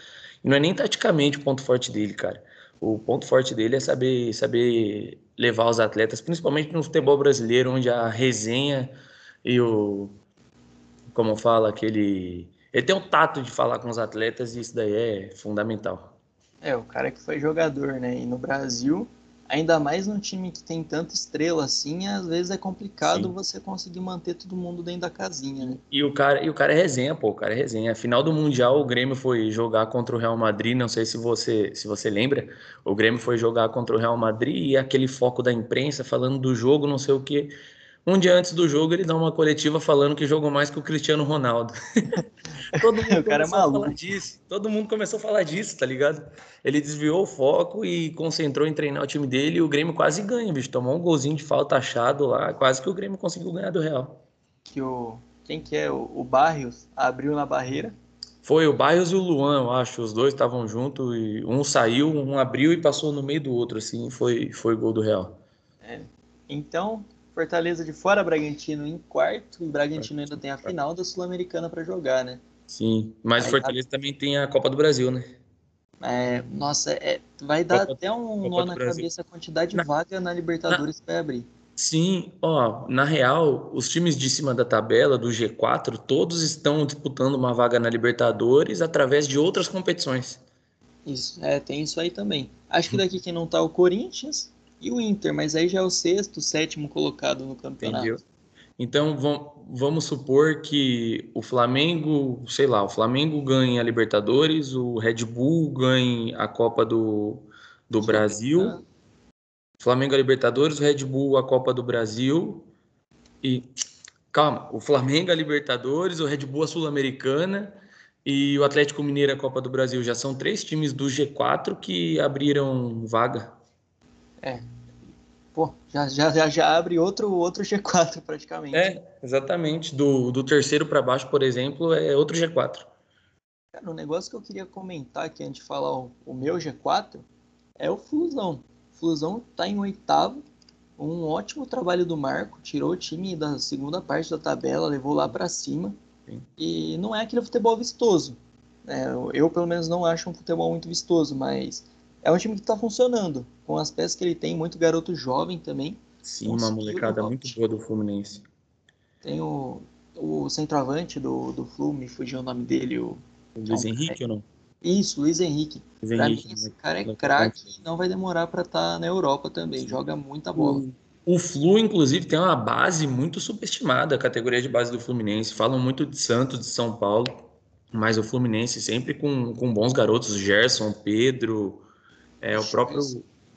e não é nem taticamente o ponto forte dele, cara, o ponto forte dele é saber, saber levar os atletas, principalmente no futebol brasileiro, onde a resenha e o, como fala, aquele... Ele tem o tato de falar com os atletas e isso daí é fundamental. É, o cara que foi jogador, né? E no Brasil, ainda mais num time que tem tanta estrela assim, às vezes é complicado Sim. você conseguir manter todo mundo dentro da casinha, né? E o cara, e o cara é resenha, pô, o cara é resenha. Final do Mundial, o Grêmio foi jogar contra o Real Madrid, não sei se você, se você lembra, o Grêmio foi jogar contra o Real Madrid e aquele foco da imprensa falando do jogo, não sei o que. Um dia antes do jogo, ele dá uma coletiva falando que jogou mais que o Cristiano Ronaldo. Todo mundo o cara é maluco. falar disso. Todo mundo começou a falar disso, tá ligado? Ele desviou o foco e concentrou em treinar o time dele e o Grêmio quase ganha, bicho. Tomou um golzinho de falta achado lá, quase que o Grêmio conseguiu ganhar do Real. Que o quem que é o, o Barrios abriu na barreira. Foi o Barrios e o Luan, eu acho. Os dois estavam juntos e um saiu, um abriu e passou no meio do outro, assim. Foi foi gol do Real. É. Então Fortaleza de fora, Bragantino em quarto. E Bragantino ainda tem a final da Sul-Americana para jogar, né? Sim, mas o Fortaleza a... também tem a Copa do Brasil, né? É, nossa, é, vai dar Copa, até um Copa nó na Brasil. cabeça a quantidade de na... vaga na Libertadores na... que vai abrir. Sim, ó, na real, os times de cima da tabela do G4, todos estão disputando uma vaga na Libertadores através de outras competições. Isso, é, tem isso aí também. Acho que daqui quem não tá é o Corinthians, e o Inter, mas aí já é o sexto, sétimo colocado no campeonato. Entendeu? Então vamos supor que o Flamengo, sei lá, o Flamengo ganhe a Libertadores, o Red Bull ganhe a Copa do, do Brasil, Flamengo a Libertadores, o Red Bull a Copa do Brasil e calma, o Flamengo a Libertadores, o Red Bull a Sul-Americana e o Atlético Mineiro a Copa do Brasil. Já são três times do G4 que abriram vaga é. Pô, já, já, já, abre outro, outro G4 praticamente. É, exatamente. Do, do terceiro para baixo, por exemplo, é outro G4. Cara, o negócio que eu queria comentar aqui antes de falar o, o meu G4 é o Flusão. O Flusão tá em oitavo, um ótimo trabalho do Marco, tirou o time da segunda parte da tabela, levou lá para cima. Sim. E não é aquele futebol vistoso. É, eu, pelo menos, não acho um futebol muito vistoso, mas é um time que está funcionando. Com as peças que ele tem, muito garoto jovem também. Sim, uma molecada muito boa do Fluminense. Tem o, o centroavante do, do Flu, me fugiu o nome dele. O, o Luiz não, Henrique é... ou não? Isso, Luiz Henrique. Luiz pra Henrique, mim, esse cara é craque e não vai demorar para estar tá na Europa também. Joga muita bola. O, o Flu, inclusive, tem uma base muito subestimada, a categoria de base do Fluminense. Falam muito de Santos, de São Paulo, mas o Fluminense sempre com, com bons garotos, Gerson, Pedro, é, o próprio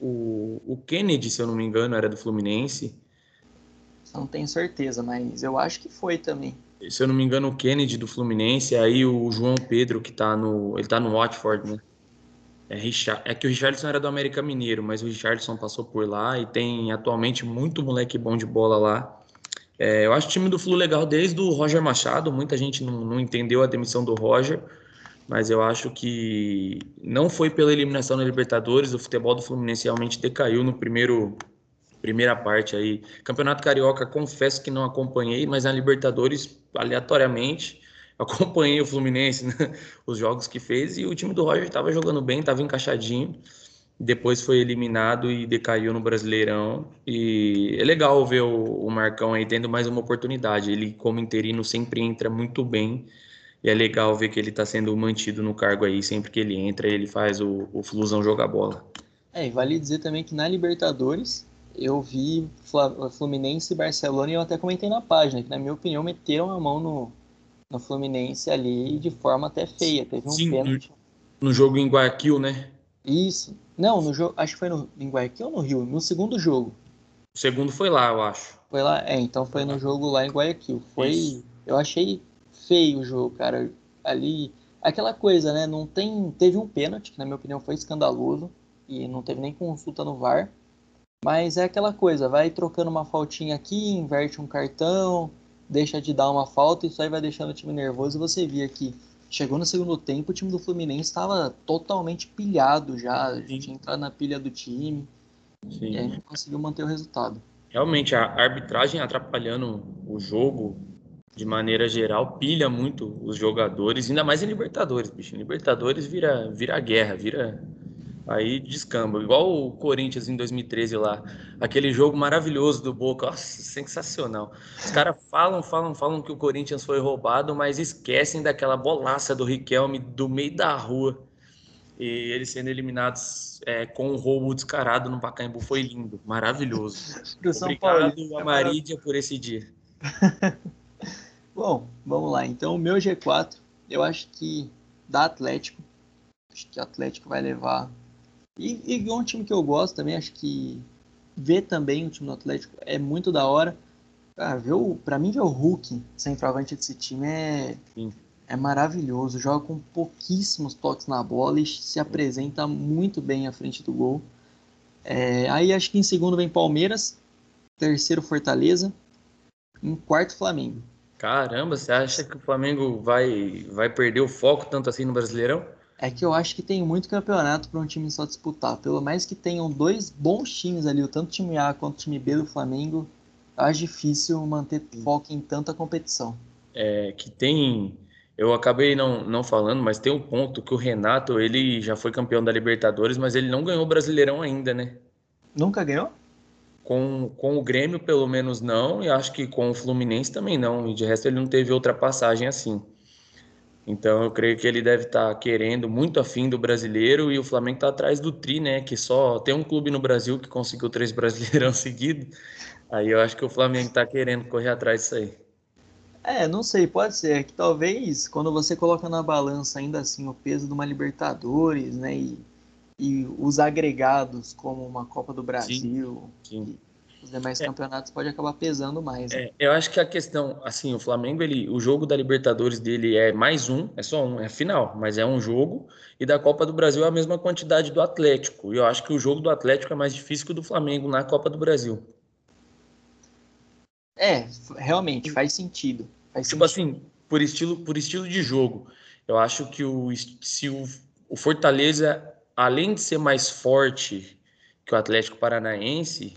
o, o Kennedy, se eu não me engano, era do Fluminense. Não tenho certeza, mas eu acho que foi também. Se eu não me engano, o Kennedy do Fluminense, aí o João Pedro, que tá no. Ele tá no Watford, né? É, Richard, é que o Richardson era do América Mineiro, mas o Richardson passou por lá e tem atualmente muito moleque bom de bola lá. É, eu acho o time do Flu legal desde o Roger Machado. Muita gente não, não entendeu a demissão do Roger mas eu acho que não foi pela eliminação na Libertadores, o futebol do Fluminense realmente decaiu no primeiro primeira parte aí. Campeonato Carioca, confesso que não acompanhei, mas na Libertadores, aleatoriamente, acompanhei o Fluminense, né? os jogos que fez, e o time do Roger estava jogando bem, estava encaixadinho. depois foi eliminado e decaiu no Brasileirão. E é legal ver o, o Marcão aí tendo mais uma oportunidade. Ele, como interino, sempre entra muito bem. E é legal ver que ele está sendo mantido no cargo aí. Sempre que ele entra, ele faz o, o Flusão jogar bola. É, e vale dizer também que na Libertadores eu vi Fluminense e Barcelona e eu até comentei na página que, na minha opinião, meteram a mão no, no Fluminense ali de forma até feia. Teve um Sim, pênalti. No, no jogo em Guayaquil, né? Isso. Não, no jogo, acho que foi no, em Guayaquil ou no Rio? No segundo jogo. O segundo foi lá, eu acho. Foi lá? É, então foi no jogo lá em Guayaquil. Foi. Isso. Eu achei feio o jogo, cara. Ali. Aquela coisa, né? Não tem. Teve um pênalti, que na minha opinião foi escandaloso. E não teve nem consulta no VAR. Mas é aquela coisa, vai trocando uma faltinha aqui, inverte um cartão, deixa de dar uma falta, isso aí vai deixando o time nervoso. E você via que chegou no segundo tempo, o time do Fluminense estava totalmente pilhado já, gente tinha entrado na pilha do time. Sim. E aí não conseguiu manter o resultado. Realmente, a arbitragem atrapalhando o jogo de maneira geral, pilha muito os jogadores, ainda mais em Libertadores, bicho. Em Libertadores vira, vira guerra, vira Aí descamba. Igual o Corinthians em 2013 lá. Aquele jogo maravilhoso do Boca. Nossa, sensacional. Os caras falam, falam, falam que o Corinthians foi roubado, mas esquecem daquela bolaça do Riquelme do meio da rua. E eles sendo eliminados é, com um roubo descarado no Pacaembu foi lindo, maravilhoso. Pro São Obrigado, Paulo, Amarídia, por esse dia. Bom, vamos lá. Então, o meu G4, eu acho que da Atlético. Acho que o Atlético vai levar e, e é um time que eu gosto também, acho que ver também o time do Atlético é muito da hora. Cara, ver o, pra mim, ver o Hulk, centroavante desse time, é, é maravilhoso. Joga com pouquíssimos toques na bola e se apresenta muito bem à frente do gol. É, aí acho que em segundo vem Palmeiras, terceiro Fortaleza, em quarto Flamengo. Caramba, você acha que o Flamengo vai, vai perder o foco tanto assim no Brasileirão? É que eu acho que tem muito campeonato para um time só disputar. Pelo mais que tenham dois bons times ali, tanto o time A quanto o time B do Flamengo, acho difícil manter foco em tanta competição. É que tem. Eu acabei não, não falando, mas tem um ponto que o Renato, ele já foi campeão da Libertadores, mas ele não ganhou o Brasileirão ainda, né? Nunca ganhou? Com, com o Grêmio, pelo menos, não, e acho que com o Fluminense também não. E de resto, ele não teve outra passagem assim. Então eu creio que ele deve estar tá querendo muito afim do brasileiro e o Flamengo está atrás do Tri, né? Que só tem um clube no Brasil que conseguiu três brasileirão seguidos. Aí eu acho que o Flamengo está querendo correr atrás disso aí. É, não sei, pode ser que talvez quando você coloca na balança ainda assim o peso de uma Libertadores, né? E, e os agregados como uma Copa do Brasil, sim, sim os demais é. campeonatos pode acabar pesando mais. Né? É, eu acho que a questão, assim, o Flamengo, ele, o jogo da Libertadores dele é mais um, é só um, é final, mas é um jogo, e da Copa do Brasil é a mesma quantidade do Atlético. E eu acho que o jogo do Atlético é mais difícil que o do Flamengo na Copa do Brasil. É, realmente, faz sentido. Faz tipo sentido. assim, por estilo, por estilo de jogo, eu acho que o, se o, o Fortaleza, além de ser mais forte que o Atlético Paranaense,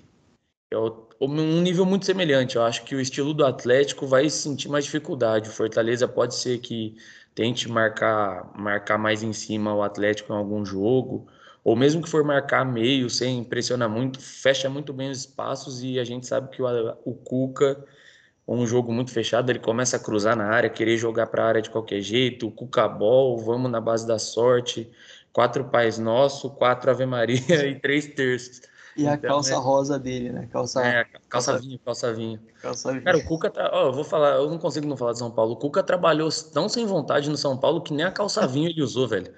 é um nível muito semelhante. Eu acho que o estilo do Atlético vai sentir mais dificuldade. O Fortaleza pode ser que tente marcar, marcar mais em cima o Atlético em algum jogo, ou mesmo que for marcar meio, sem pressionar muito, fecha muito bem os espaços e a gente sabe que o, o Cuca, um jogo muito fechado, ele começa a cruzar na área, querer jogar para a área de qualquer jeito, o Cuca Ball, vamos na base da sorte, quatro pais nosso, quatro Ave Maria e três terços. E então, a calça é... rosa dele, né? Calça, é, calça, vinho, calça vinho. Calça vinho. Cara, o Cuca, tra... oh, eu vou falar, eu não consigo não falar de São Paulo. O Cuca trabalhou tão sem vontade no São Paulo que nem a calça vinho ele usou, velho.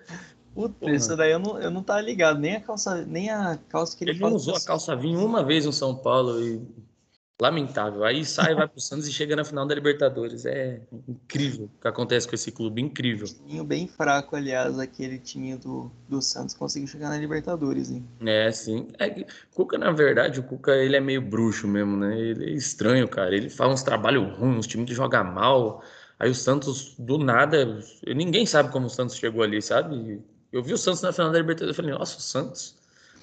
Puta, isso daí eu não, eu não tava ligado, nem a calça, nem a calça que ele Ele não usou a calça vinho uma vez no São Paulo e lamentável. Aí sai, vai pro Santos e chega na final da Libertadores. É incrível o que acontece com esse clube, incrível. Timinho bem fraco, aliás, aquele time do, do Santos conseguiu chegar na Libertadores, hein? É, sim. É, Cuca, na verdade, o Cuca ele é meio bruxo mesmo, né? Ele é estranho, cara. Ele faz uns trabalhos ruins, uns times que jogam mal. Aí o Santos, do nada, ninguém sabe como o Santos chegou ali, sabe? Eu vi o Santos na final da Libertadores e falei, nossa, o Santos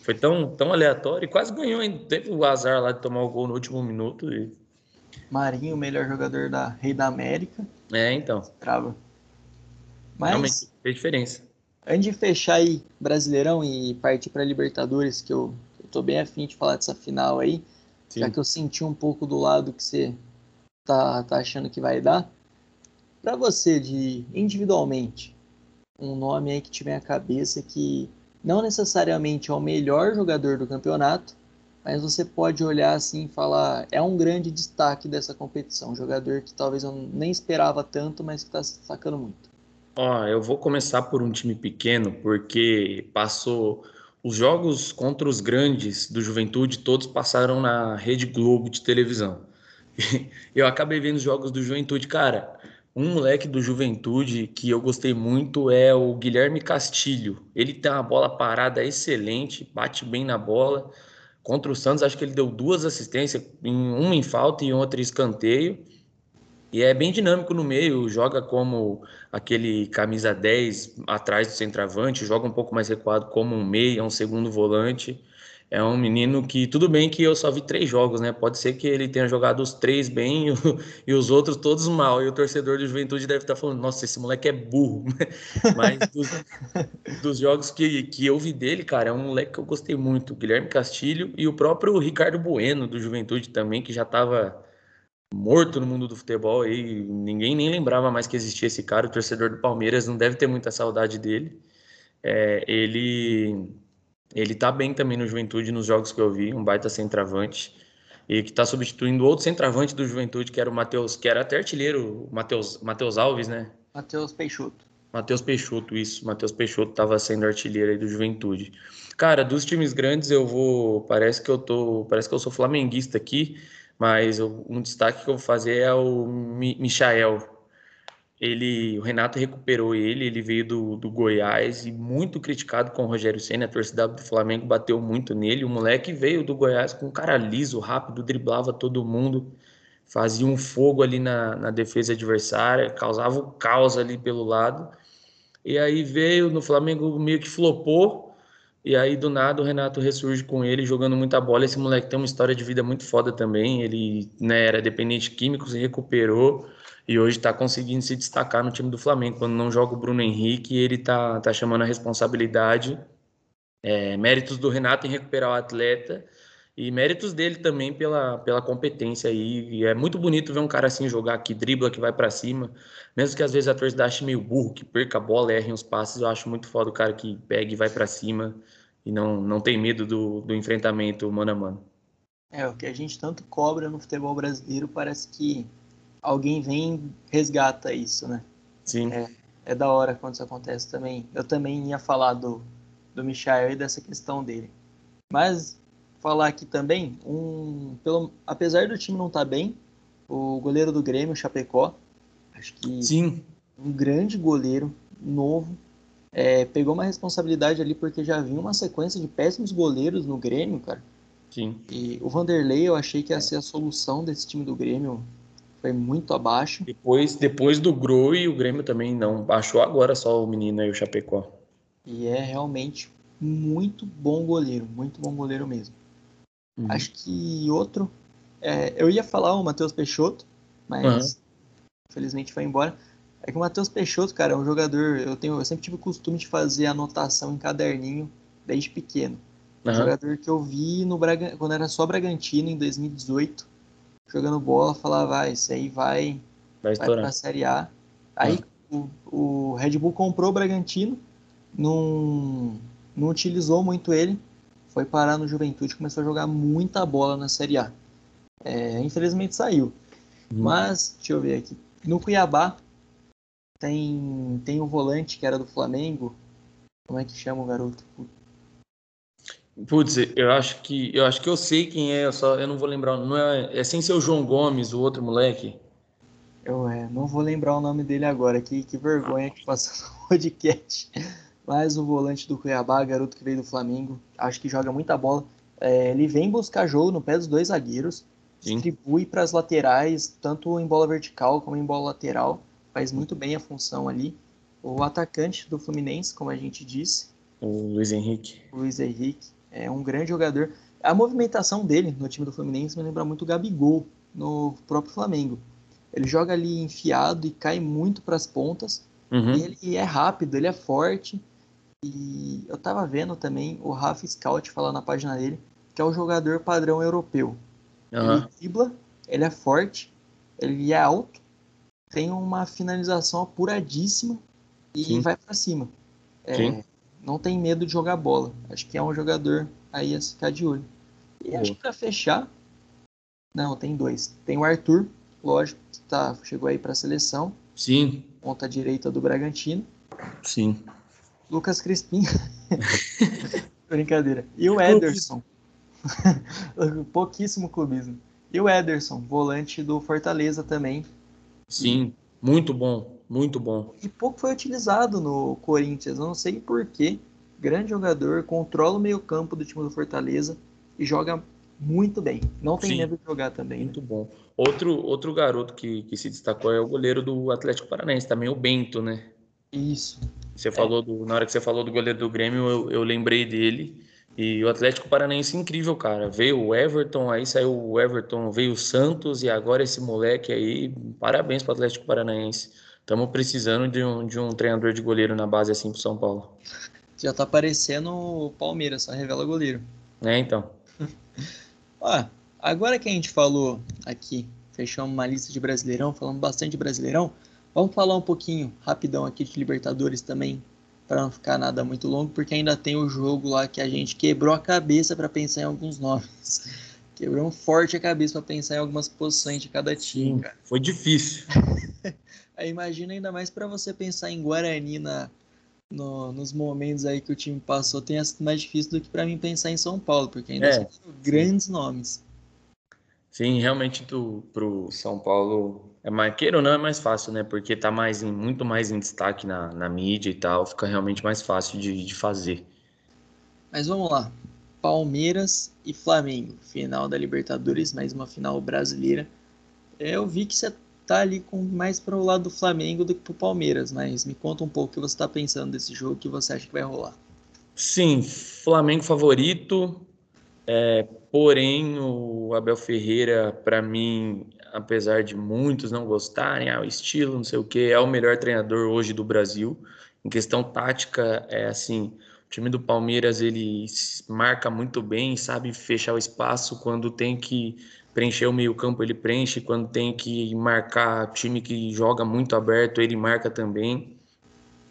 foi tão, tão aleatório e quase ganhou ainda. Teve o azar lá de tomar o gol no último minuto. E... Marinho, o melhor jogador da Rei da América. É, então. Trava. Mas... Realmente fez diferença. Antes de fechar aí Brasileirão e partir para Libertadores, que eu, eu tô bem afim de falar dessa final aí, Sim. já que eu senti um pouco do lado que você tá, tá achando que vai dar. Para você, de individualmente, um nome aí que tiver a cabeça que não necessariamente é o melhor jogador do campeonato, mas você pode olhar assim e falar, é um grande destaque dessa competição, um jogador que talvez eu nem esperava tanto, mas que está se destacando muito. Ó, eu vou começar por um time pequeno, porque passou os jogos contra os grandes do Juventude, todos passaram na Rede Globo de televisão. Eu acabei vendo os jogos do Juventude, cara. Um moleque do Juventude que eu gostei muito é o Guilherme Castilho. Ele tem uma bola parada excelente, bate bem na bola. Contra o Santos, acho que ele deu duas assistências, uma em falta e outra em escanteio. E é bem dinâmico no meio, joga como aquele camisa 10 atrás do centroavante, joga um pouco mais recuado como um meia, um segundo volante. É um menino que, tudo bem que eu só vi três jogos, né? Pode ser que ele tenha jogado os três bem e, os outros todos mal. E o torcedor do Juventude deve estar falando: nossa, esse moleque é burro. Mas dos, dos, jogos que, que eu vi dele, cara, é um moleque que eu gostei muito. Guilherme Castilho e o próprio Ricardo Bueno do Juventude também, que já estava morto no mundo do futebol e ninguém nem lembrava mais que existia esse cara. O torcedor do Palmeiras não deve ter muita saudade dele. É, ele ele tá bem também no Juventude nos jogos que eu vi, um baita centroavante e que está substituindo outro centroavante do Juventude, que era o Matheus, que era até artilheiro, o Matheus, Matheus Alves, né? Matheus Peixoto. Matheus Peixoto, isso. Matheus Peixoto estava sendo artilheiro aí do Juventude. Cara, dos times grandes eu vou, parece que eu tô, parece que eu sou flamenguista aqui mas um destaque que eu vou fazer é o Michael. Ele, o Renato recuperou ele, ele veio do, do Goiás e muito criticado com o Rogério Senna, a torcida do Flamengo bateu muito nele. O moleque veio do Goiás com um cara liso, rápido, driblava todo mundo, fazia um fogo ali na, na defesa adversária, causava o caos ali pelo lado. E aí veio no Flamengo meio que flopou, e aí, do nada, o Renato ressurge com ele, jogando muita bola. Esse moleque tem uma história de vida muito foda também. Ele né, era dependente químico, se recuperou e hoje está conseguindo se destacar no time do Flamengo. Quando não joga o Bruno Henrique, ele tá, tá chamando a responsabilidade. É, méritos do Renato em recuperar o atleta e méritos dele também pela, pela competência aí. E é muito bonito ver um cara assim jogar que dribla, que vai para cima. Mesmo que às vezes a torcida ache meio burro, que perca a bola, erre uns passes, eu acho muito foda o cara que pega e vai para cima e não, não tem medo do, do enfrentamento mano a mano. É, o que a gente tanto cobra no futebol brasileiro, parece que alguém vem e resgata isso, né? Sim. É, é da hora quando isso acontece também. Eu também ia falar do, do Michael e dessa questão dele. Mas falar aqui também, um, pelo, apesar do time não estar tá bem, o goleiro do Grêmio, Chapecó, acho que Sim. um grande goleiro, novo, é, pegou uma responsabilidade ali porque já vinha uma sequência de péssimos goleiros no Grêmio, cara. Sim. E o Vanderlei eu achei que ia ser a solução desse time do Grêmio. Foi muito abaixo. Depois, depois do Groi, o Grêmio também não. Baixou agora só o menino aí, o Chapecó. E é realmente muito bom goleiro. Muito bom goleiro mesmo. Uhum. Acho que outro. É, eu ia falar o Matheus Peixoto, mas uhum. infelizmente foi embora. É que o Matheus Peixoto, cara, é um jogador. Eu, tenho, eu sempre tive o costume de fazer anotação em caderninho desde pequeno. Uhum. Um jogador que eu vi no Braga, quando era só Bragantino, em 2018, jogando bola, falava, ah, isso aí vai, vai, vai pra Série A. Aí o, o Red Bull comprou o Bragantino, não, não utilizou muito ele foi parar no Juventude, começou a jogar muita bola na Série A. É, infelizmente saiu. Uhum. Mas, deixa eu ver aqui. No Cuiabá tem, tem o volante que era do Flamengo. Como é que chama o garoto? Putz, eu acho que eu acho que eu sei quem é, eu só eu não vou lembrar. Não é, é sem ser o João Gomes, o outro moleque. Eu é, não vou lembrar o nome dele agora. Que, que vergonha que passou no podcast mas o volante do Cuiabá, garoto que veio do Flamengo, acho que joga muita bola. É, ele vem buscar jogo no pé dos dois zagueiros, Sim. distribui para as laterais, tanto em bola vertical como em bola lateral, faz muito bem a função ali. O atacante do Fluminense, como a gente disse, o Luiz Henrique. O Luiz Henrique é um grande jogador. A movimentação dele no time do Fluminense me lembra muito o Gabigol no próprio Flamengo. Ele joga ali enfiado e cai muito para as pontas. Uhum. ele é rápido, ele é forte E eu tava vendo também o Rafa Scout falar na página dele que é o jogador padrão europeu. Uhum. Ele dribla, ele é forte, ele é alto, tem uma finalização apuradíssima e Sim. vai para cima. É, não tem medo de jogar bola. Acho que é um jogador aí a ficar de olho. E acho que para fechar, não, tem dois. Tem o Arthur, lógico, que tá, chegou aí para a seleção. Sim. Ponta direita do Bragantino. Sim. Lucas Crispim. Brincadeira. E o Ederson. Pouquíssimo clubismo. E o Ederson, volante do Fortaleza também. Sim, muito bom, muito bom. E pouco foi utilizado no Corinthians, eu não sei porquê. Grande jogador, controla o meio-campo do time do Fortaleza e joga muito bem. Não tem Sim, medo de jogar também. Né? Muito né? bom. Outro, outro garoto que, que se destacou é o goleiro do Atlético Paranaense, também o Bento, né? Isso. Você é. falou do, na hora que você falou do goleiro do Grêmio, eu, eu lembrei dele. E o Atlético Paranaense incrível, cara. Veio o Everton, aí saiu o Everton, veio o Santos e agora esse moleque aí. Parabéns para o Atlético Paranaense. Estamos precisando de um, de um treinador de goleiro na base assim pro São Paulo. Já tá parecendo o Palmeiras, só revela goleiro. É, então. Ó, agora que a gente falou aqui, fechamos uma lista de Brasileirão, falamos bastante de Brasileirão, vamos falar um pouquinho rapidão aqui de Libertadores também, para não ficar nada muito longo, porque ainda tem o jogo lá que a gente quebrou a cabeça para pensar em alguns nomes. Quebrou um forte a cabeça para pensar em algumas posições de cada time. Sim, foi difícil. aí imagina ainda mais para você pensar em Guarani na, no, nos momentos aí que o time passou, tenha sido mais difícil do que para mim pensar em São Paulo, porque ainda é. são grandes nomes. Sim, realmente para o São Paulo é ou não, é mais fácil, né? Porque tá mais em, muito mais em destaque na, na mídia e tal, fica realmente mais fácil de, de fazer. Mas vamos lá. Palmeiras e Flamengo, final da Libertadores, mais uma final brasileira. Eu vi que você tá ali com mais para o lado do Flamengo do que para o Palmeiras, mas me conta um pouco o que você está pensando desse jogo, o que você acha que vai rolar. Sim, Flamengo favorito, é, porém o Abel Ferreira, para mim, apesar de muitos não gostarem, ah, o estilo, não sei o que, é o melhor treinador hoje do Brasil. Em questão tática, é assim, o time do Palmeiras ele marca muito bem, sabe fechar o espaço quando tem que preencher o meio-campo, ele preenche, quando tem que marcar time que joga muito aberto, ele marca também.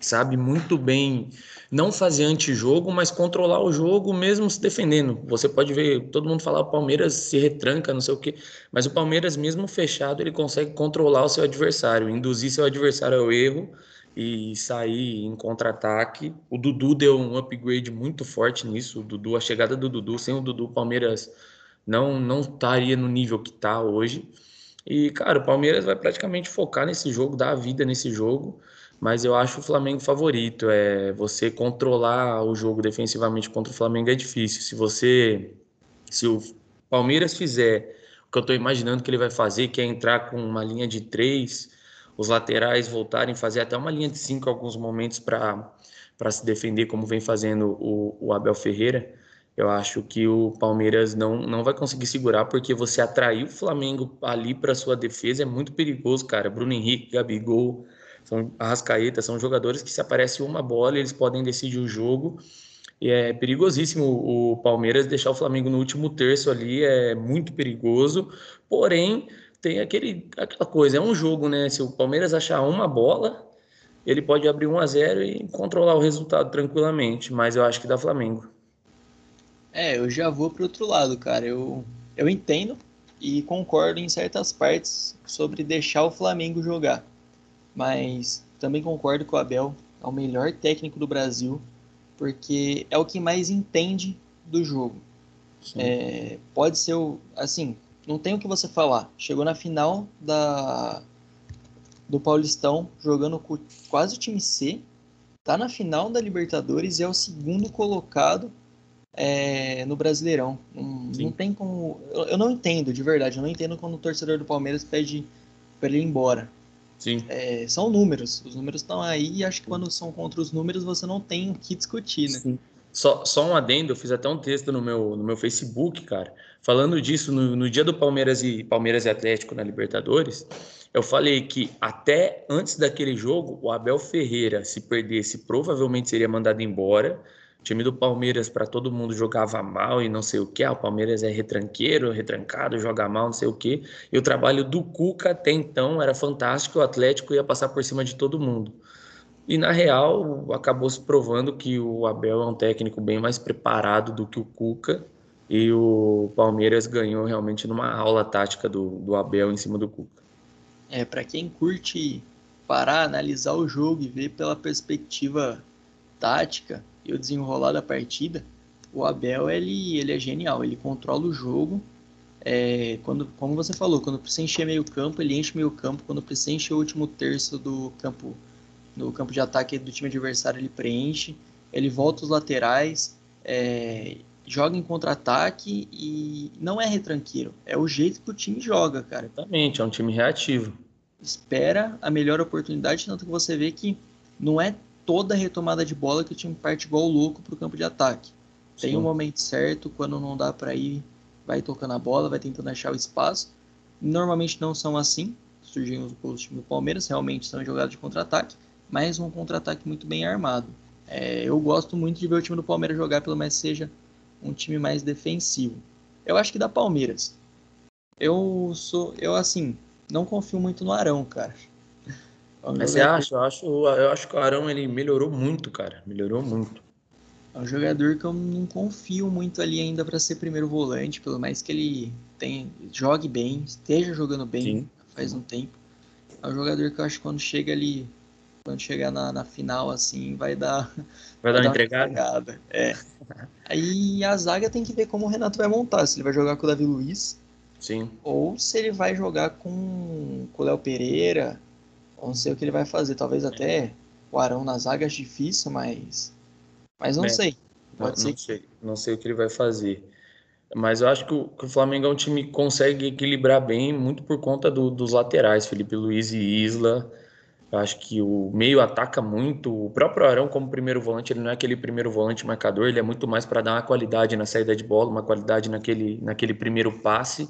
Sabe muito bem não fazer antijogo, mas controlar o jogo mesmo se defendendo. Você pode ver todo mundo falar o Palmeiras se retranca, não sei o quê, mas o Palmeiras mesmo fechado, ele consegue controlar o seu adversário, induzir seu adversário ao erro e sair em contra-ataque. O Dudu deu um upgrade muito forte nisso. O Dudu, a chegada do Dudu, sem o Dudu, o Palmeiras não não estaria no nível que está hoje. E, cara, o Palmeiras vai praticamente focar nesse jogo, dar a vida nesse jogo mas eu acho o Flamengo favorito. É você controlar o jogo defensivamente contra o Flamengo é difícil. Se você, se o Palmeiras fizer o que eu estou imaginando que ele vai fazer, que é entrar com uma linha de três, os laterais voltarem, fazer até uma linha de cinco em alguns momentos para se defender, como vem fazendo o, o Abel Ferreira. Eu acho que o Palmeiras não, não vai conseguir segurar, porque você atrair o Flamengo ali para sua defesa é muito perigoso, cara. Bruno Henrique, Gabigol, são Arrascaeta, são jogadores que se aparece uma bola, eles podem decidir o jogo. E é perigosíssimo o Palmeiras deixar o Flamengo no último terço ali, é muito perigoso. Porém, tem aquele, aquela coisa, é um jogo, né? Se o Palmeiras achar uma bola, ele pode abrir 1 a 0 e controlar o resultado tranquilamente, mas eu acho que dá Flamengo. É, eu já vou para outro lado, cara. Eu, eu entendo e concordo em certas partes sobre deixar o Flamengo jogar mas também concordo que o Abel é o melhor técnico do Brasil, porque é o que mais entende do jogo. É, pode ser o. Assim, não tem o que você falar. Chegou na final da, do Paulistão, jogando com quase o time C, tá na final da Libertadores e é o segundo colocado é, no Brasileirão. Não, não tem como. Eu, eu, não entendo, de verdade, eu não entendo quando o torcedor do Palmeiras pede para ele ir embora. Sim. É, são números. Os números estão aí e acho que quando são contra os números você não tem o que discutir, né? Sim. Só, só um adendo, eu fiz até um texto no meu, no meu Facebook, cara, falando disso no, no dia do Palmeiras e Palmeiras e Atlético na Libertadores. Eu falei que até antes daquele jogo, o Abel Ferreira, se perdesse, provavelmente seria mandado embora. O time do Palmeiras, para todo mundo, jogava mal e não sei o que. Ah, o Palmeiras é retranqueiro, retrancado, joga mal, não sei o que. E o trabalho do Cuca até então era fantástico. O Atlético ia passar por cima de todo mundo. E na real, acabou se provando que o Abel é um técnico bem mais preparado do que o Cuca. E o Palmeiras ganhou realmente numa aula tática do, do Abel em cima do Cuca. É, para quem curte parar, analisar o jogo e ver pela perspectiva tática e o desenrolar da partida, o Abel ele, ele é genial, ele controla o jogo. É, quando, como você falou, quando precisa encher meio campo, ele enche meio campo. Quando precisa encher o último terço do campo, no campo de ataque do time adversário, ele preenche. Ele volta os laterais, é, joga em contra-ataque e não é retranqueiro. É o jeito que o time joga, cara. Exatamente, é um time reativo. Espera a melhor oportunidade, tanto que você vê que não é toda retomada de bola que o time parte igual louco pro campo de ataque. Tem Sim. um momento certo, quando não dá para ir, vai tocando a bola, vai tentando achar o espaço. Normalmente não são assim, surgiram os gols do time do Palmeiras, realmente são jogadas de contra-ataque, mas um contra-ataque muito bem armado. É, eu gosto muito de ver o time do Palmeiras jogar, pelo menos seja um time mais defensivo. Eu acho que da Palmeiras. Eu sou, eu assim, não confio muito no Arão, cara. Mas você acha? Eu acho, eu acho que o Arão ele melhorou muito, cara. Melhorou muito. É um jogador que eu não confio muito ali ainda para ser primeiro volante, pelo mais que ele tem, jogue bem, esteja jogando bem Sim. faz um tempo. É um jogador que eu acho que quando chega ali quando chegar na, na final, assim, vai dar. Vai, vai dar uma entregada? entregada. É. Aí a zaga tem que ver como o Renato vai montar. Se ele vai jogar com o Davi Luiz. Sim. Ou se ele vai jogar com, com o Léo Pereira. Não sei o que ele vai fazer. Talvez até o Arão na zaga é difícil, mas. Mas não é. sei. Pode não, ser. Não sei. Não sei o que ele vai fazer. Mas eu acho que o, que o, Flamengo é um time que consegue equilibrar bem, muito por conta do, dos laterais, Felipe Luiz e Isla. Eu acho que o meio ataca muito. O próprio Arão, como primeiro volante, ele não é aquele primeiro volante marcador, ele é muito mais para dar uma qualidade na saída de bola, uma qualidade naquele, naquele primeiro passe,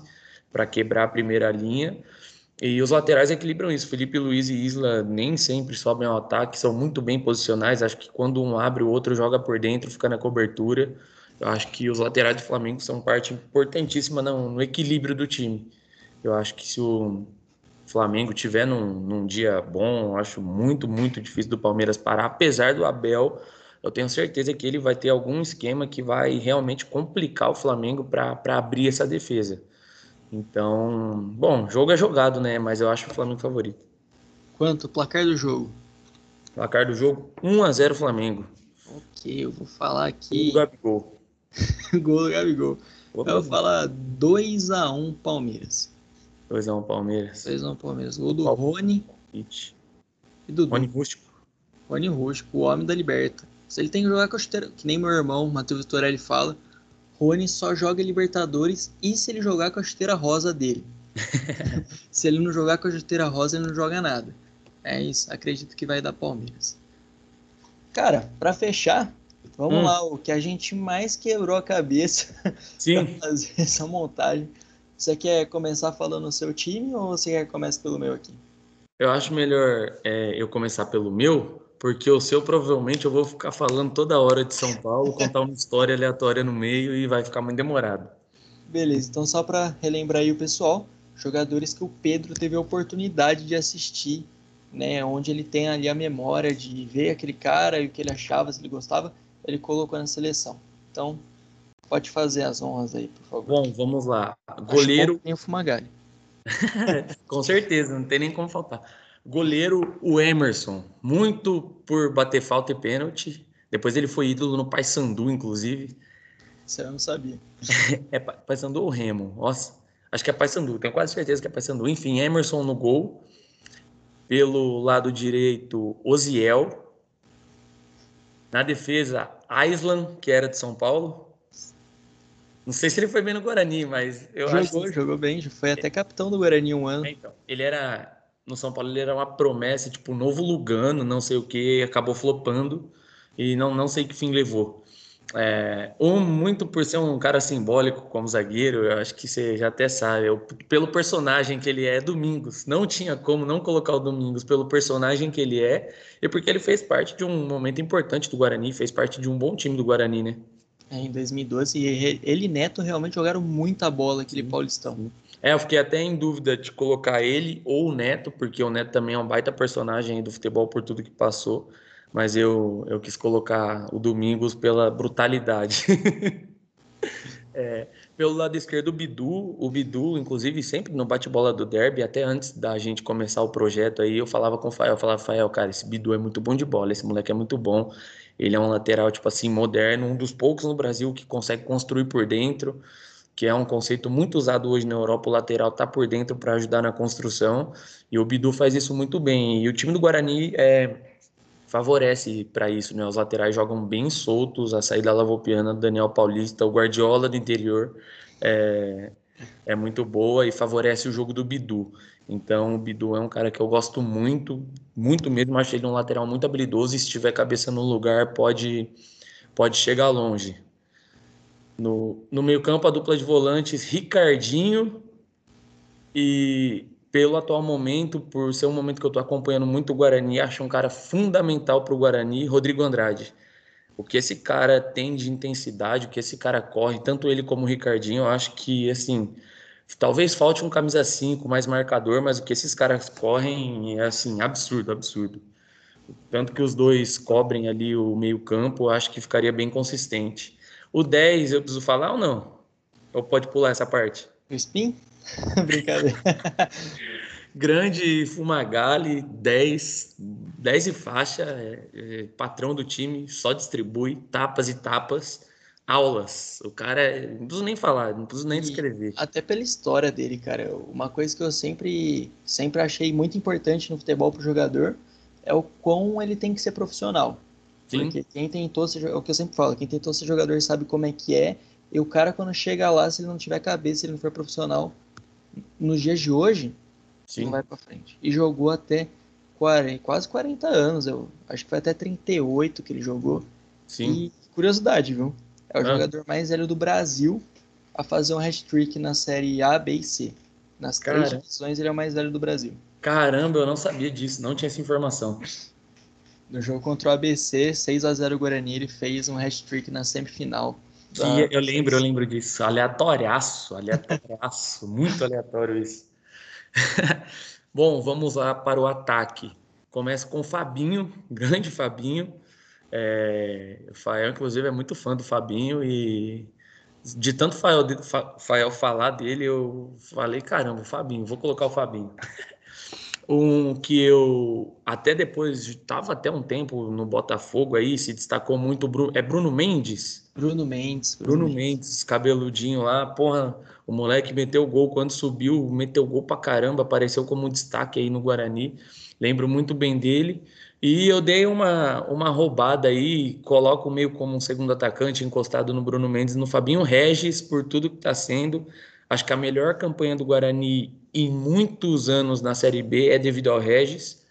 para quebrar a primeira linha. E os laterais equilibram isso. Felipe Luiz e Isla nem sempre sobem ao ataque, são muito bem posicionais. Acho que quando um abre, o outro joga por dentro, fica na cobertura. Eu acho que os laterais do Flamengo são parte importantíssima no, no equilíbrio do time. Eu acho que se o Flamengo tiver num, num dia bom, acho muito, muito difícil do Palmeiras parar. Apesar do Abel, eu tenho certeza que ele vai ter algum esquema que vai realmente complicar o Flamengo para abrir essa defesa. Então, bom, jogo é jogado, né? Mas eu acho o Flamengo favorito. Quanto? Placar do jogo? Placar do jogo: 1 a 0 Flamengo. Ok, eu vou falar aqui. Gol do Gabigol. Gol do Gabigol. eu vou falar 2 a 1 Palmeiras. 2x1 Palmeiras. 2x1 Palmeiras. Gol do Rony. It. E do Rony Rústico. Rony Rústico, o homem da Liberta. Se ele tem que jogar com a chuteira, que nem meu irmão, Matheus Torelli fala, Rony só joga Libertadores e se ele jogar com a chuteira rosa dele. se ele não jogar com a chuteira rosa, ele não joga nada. É isso, acredito que vai dar Palmeiras. Cara, para fechar, vamos hum. lá, o que a gente mais quebrou a cabeça para fazer essa montagem você quer começar falando o seu time ou você quer começar pelo meu aqui? Eu acho melhor é, eu começar pelo meu, porque o seu provavelmente eu vou ficar falando toda hora de São Paulo, contar uma história aleatória no meio e vai ficar muito demorado. Beleza, então só para relembrar aí o pessoal, jogadores que o Pedro teve a oportunidade de assistir, né, onde ele tem ali a memória de ver aquele cara e o que ele achava, se ele gostava, ele colocou na seleção. Então, Pode fazer as honras aí, por favor. Bom, vamos lá. Goleiro. Tem o Fumagalli. Com certeza, não tem nem como faltar. Goleiro, o Emerson. Muito por bater falta e pênalti. Depois ele foi ídolo no Paysandu, inclusive. Isso eu não sabia. é Paysandu ou Remo? Nossa, acho que é Paysandu. Tenho quase certeza que é Paysandu. Enfim, Emerson no gol. Pelo lado direito, Oziel. Na defesa, Aislan, que era de São Paulo. Não sei se ele foi bem no Guarani, mas eu jogou, acho. Jogou, jogou bem. Foi até capitão do Guarani um ano. É, então, ele era. No São Paulo ele era uma promessa, tipo, novo Lugano, não sei o que, acabou flopando e não, não sei que fim levou. É, um, muito por ser um cara simbólico como zagueiro, eu acho que você já até sabe, eu, pelo personagem que ele é, Domingos. Não tinha como não colocar o Domingos pelo personagem que ele é e porque ele fez parte de um momento importante do Guarani, fez parte de um bom time do Guarani, né? É, em 2012, e ele e Neto realmente jogaram muita bola aquele Paulistão. É, eu fiquei até em dúvida de colocar ele ou o Neto, porque o Neto também é um baita personagem do futebol por tudo que passou mas eu, eu quis colocar o Domingos pela brutalidade. é, pelo lado esquerdo, o Bidu, o Bidu, inclusive, sempre no bate-bola do derby, até antes da gente começar o projeto aí, eu falava com o Fael, eu falava, Fael, cara, esse Bidu é muito bom de bola, esse moleque é muito bom, ele é um lateral, tipo assim, moderno, um dos poucos no Brasil que consegue construir por dentro, que é um conceito muito usado hoje na Europa, o lateral tá por dentro para ajudar na construção, e o Bidu faz isso muito bem, e o time do Guarani é favorece para isso, né? Os laterais jogam bem soltos, a saída lavopiana do Daniel Paulista, o Guardiola do interior é, é muito boa e favorece o jogo do Bidu. Então, o Bidu é um cara que eu gosto muito, muito mesmo. Acho ele um lateral muito habilidoso e se tiver cabeça no lugar, pode, pode chegar longe. No, no meio-campo, a dupla de volantes, Ricardinho e pelo atual momento, por ser um momento que eu estou acompanhando muito o Guarani, acho um cara fundamental para o Guarani, Rodrigo Andrade. O que esse cara tem de intensidade, o que esse cara corre, tanto ele como o Ricardinho, eu acho que, assim, talvez falte um camisa 5 mais marcador, mas o que esses caras correm é, assim, absurdo, absurdo. Tanto que os dois cobrem ali o meio campo, acho que ficaria bem consistente. O 10, eu preciso falar ou não? Ou pode pular essa parte? O Spin? Brincadeira. Grande Fumagalli, 10, 10 e faixa, é, é, patrão do time, só distribui tapas e tapas, aulas. O cara, é, não preciso nem falar, não preciso nem descrever. Até pela história dele, cara. Uma coisa que eu sempre, sempre achei muito importante no futebol pro jogador é o quão ele tem que ser profissional. Sim. Porque quem tentou ser, é o que eu sempre falo, quem tentou ser jogador sabe como é que é. E o cara, quando chega lá, se ele não tiver cabeça, se ele não for profissional, nos dias de hoje, Sim. não vai para frente. E jogou até 40, quase 40 anos, eu acho que foi até 38 que ele jogou. Sim. E curiosidade, viu? É o ah. jogador mais velho do Brasil a fazer um hat-trick na série A, B e C. Nas Cara. três divisões, ele é o mais velho do Brasil. Caramba, eu não sabia disso, não tinha essa informação. No jogo contra o ABC, 6 a 0 Guarani, ele fez um hat-trick na semifinal. Da... eu lembro, eu lembro disso. Aleatoriaço, aleatoriaço. muito aleatório isso. Bom, vamos lá para o ataque. Começa com o Fabinho, grande Fabinho. É, o Fael, inclusive, é muito fã do Fabinho e de tanto Fael, Fael falar dele, eu falei, caramba, o Fabinho, vou colocar o Fabinho. Um que eu até depois estava até um tempo no Botafogo aí, se destacou muito, é Bruno Mendes. Bruno Mendes. Bruno, Bruno Mendes. Mendes, cabeludinho lá, porra, o moleque meteu gol quando subiu, meteu gol pra caramba, apareceu como destaque aí no Guarani. Lembro muito bem dele. E eu dei uma, uma roubada aí, coloco meio como um segundo atacante encostado no Bruno Mendes, no Fabinho Regis, por tudo que está sendo. Acho que a melhor campanha do Guarani em muitos anos na Série B é devido ao Regis.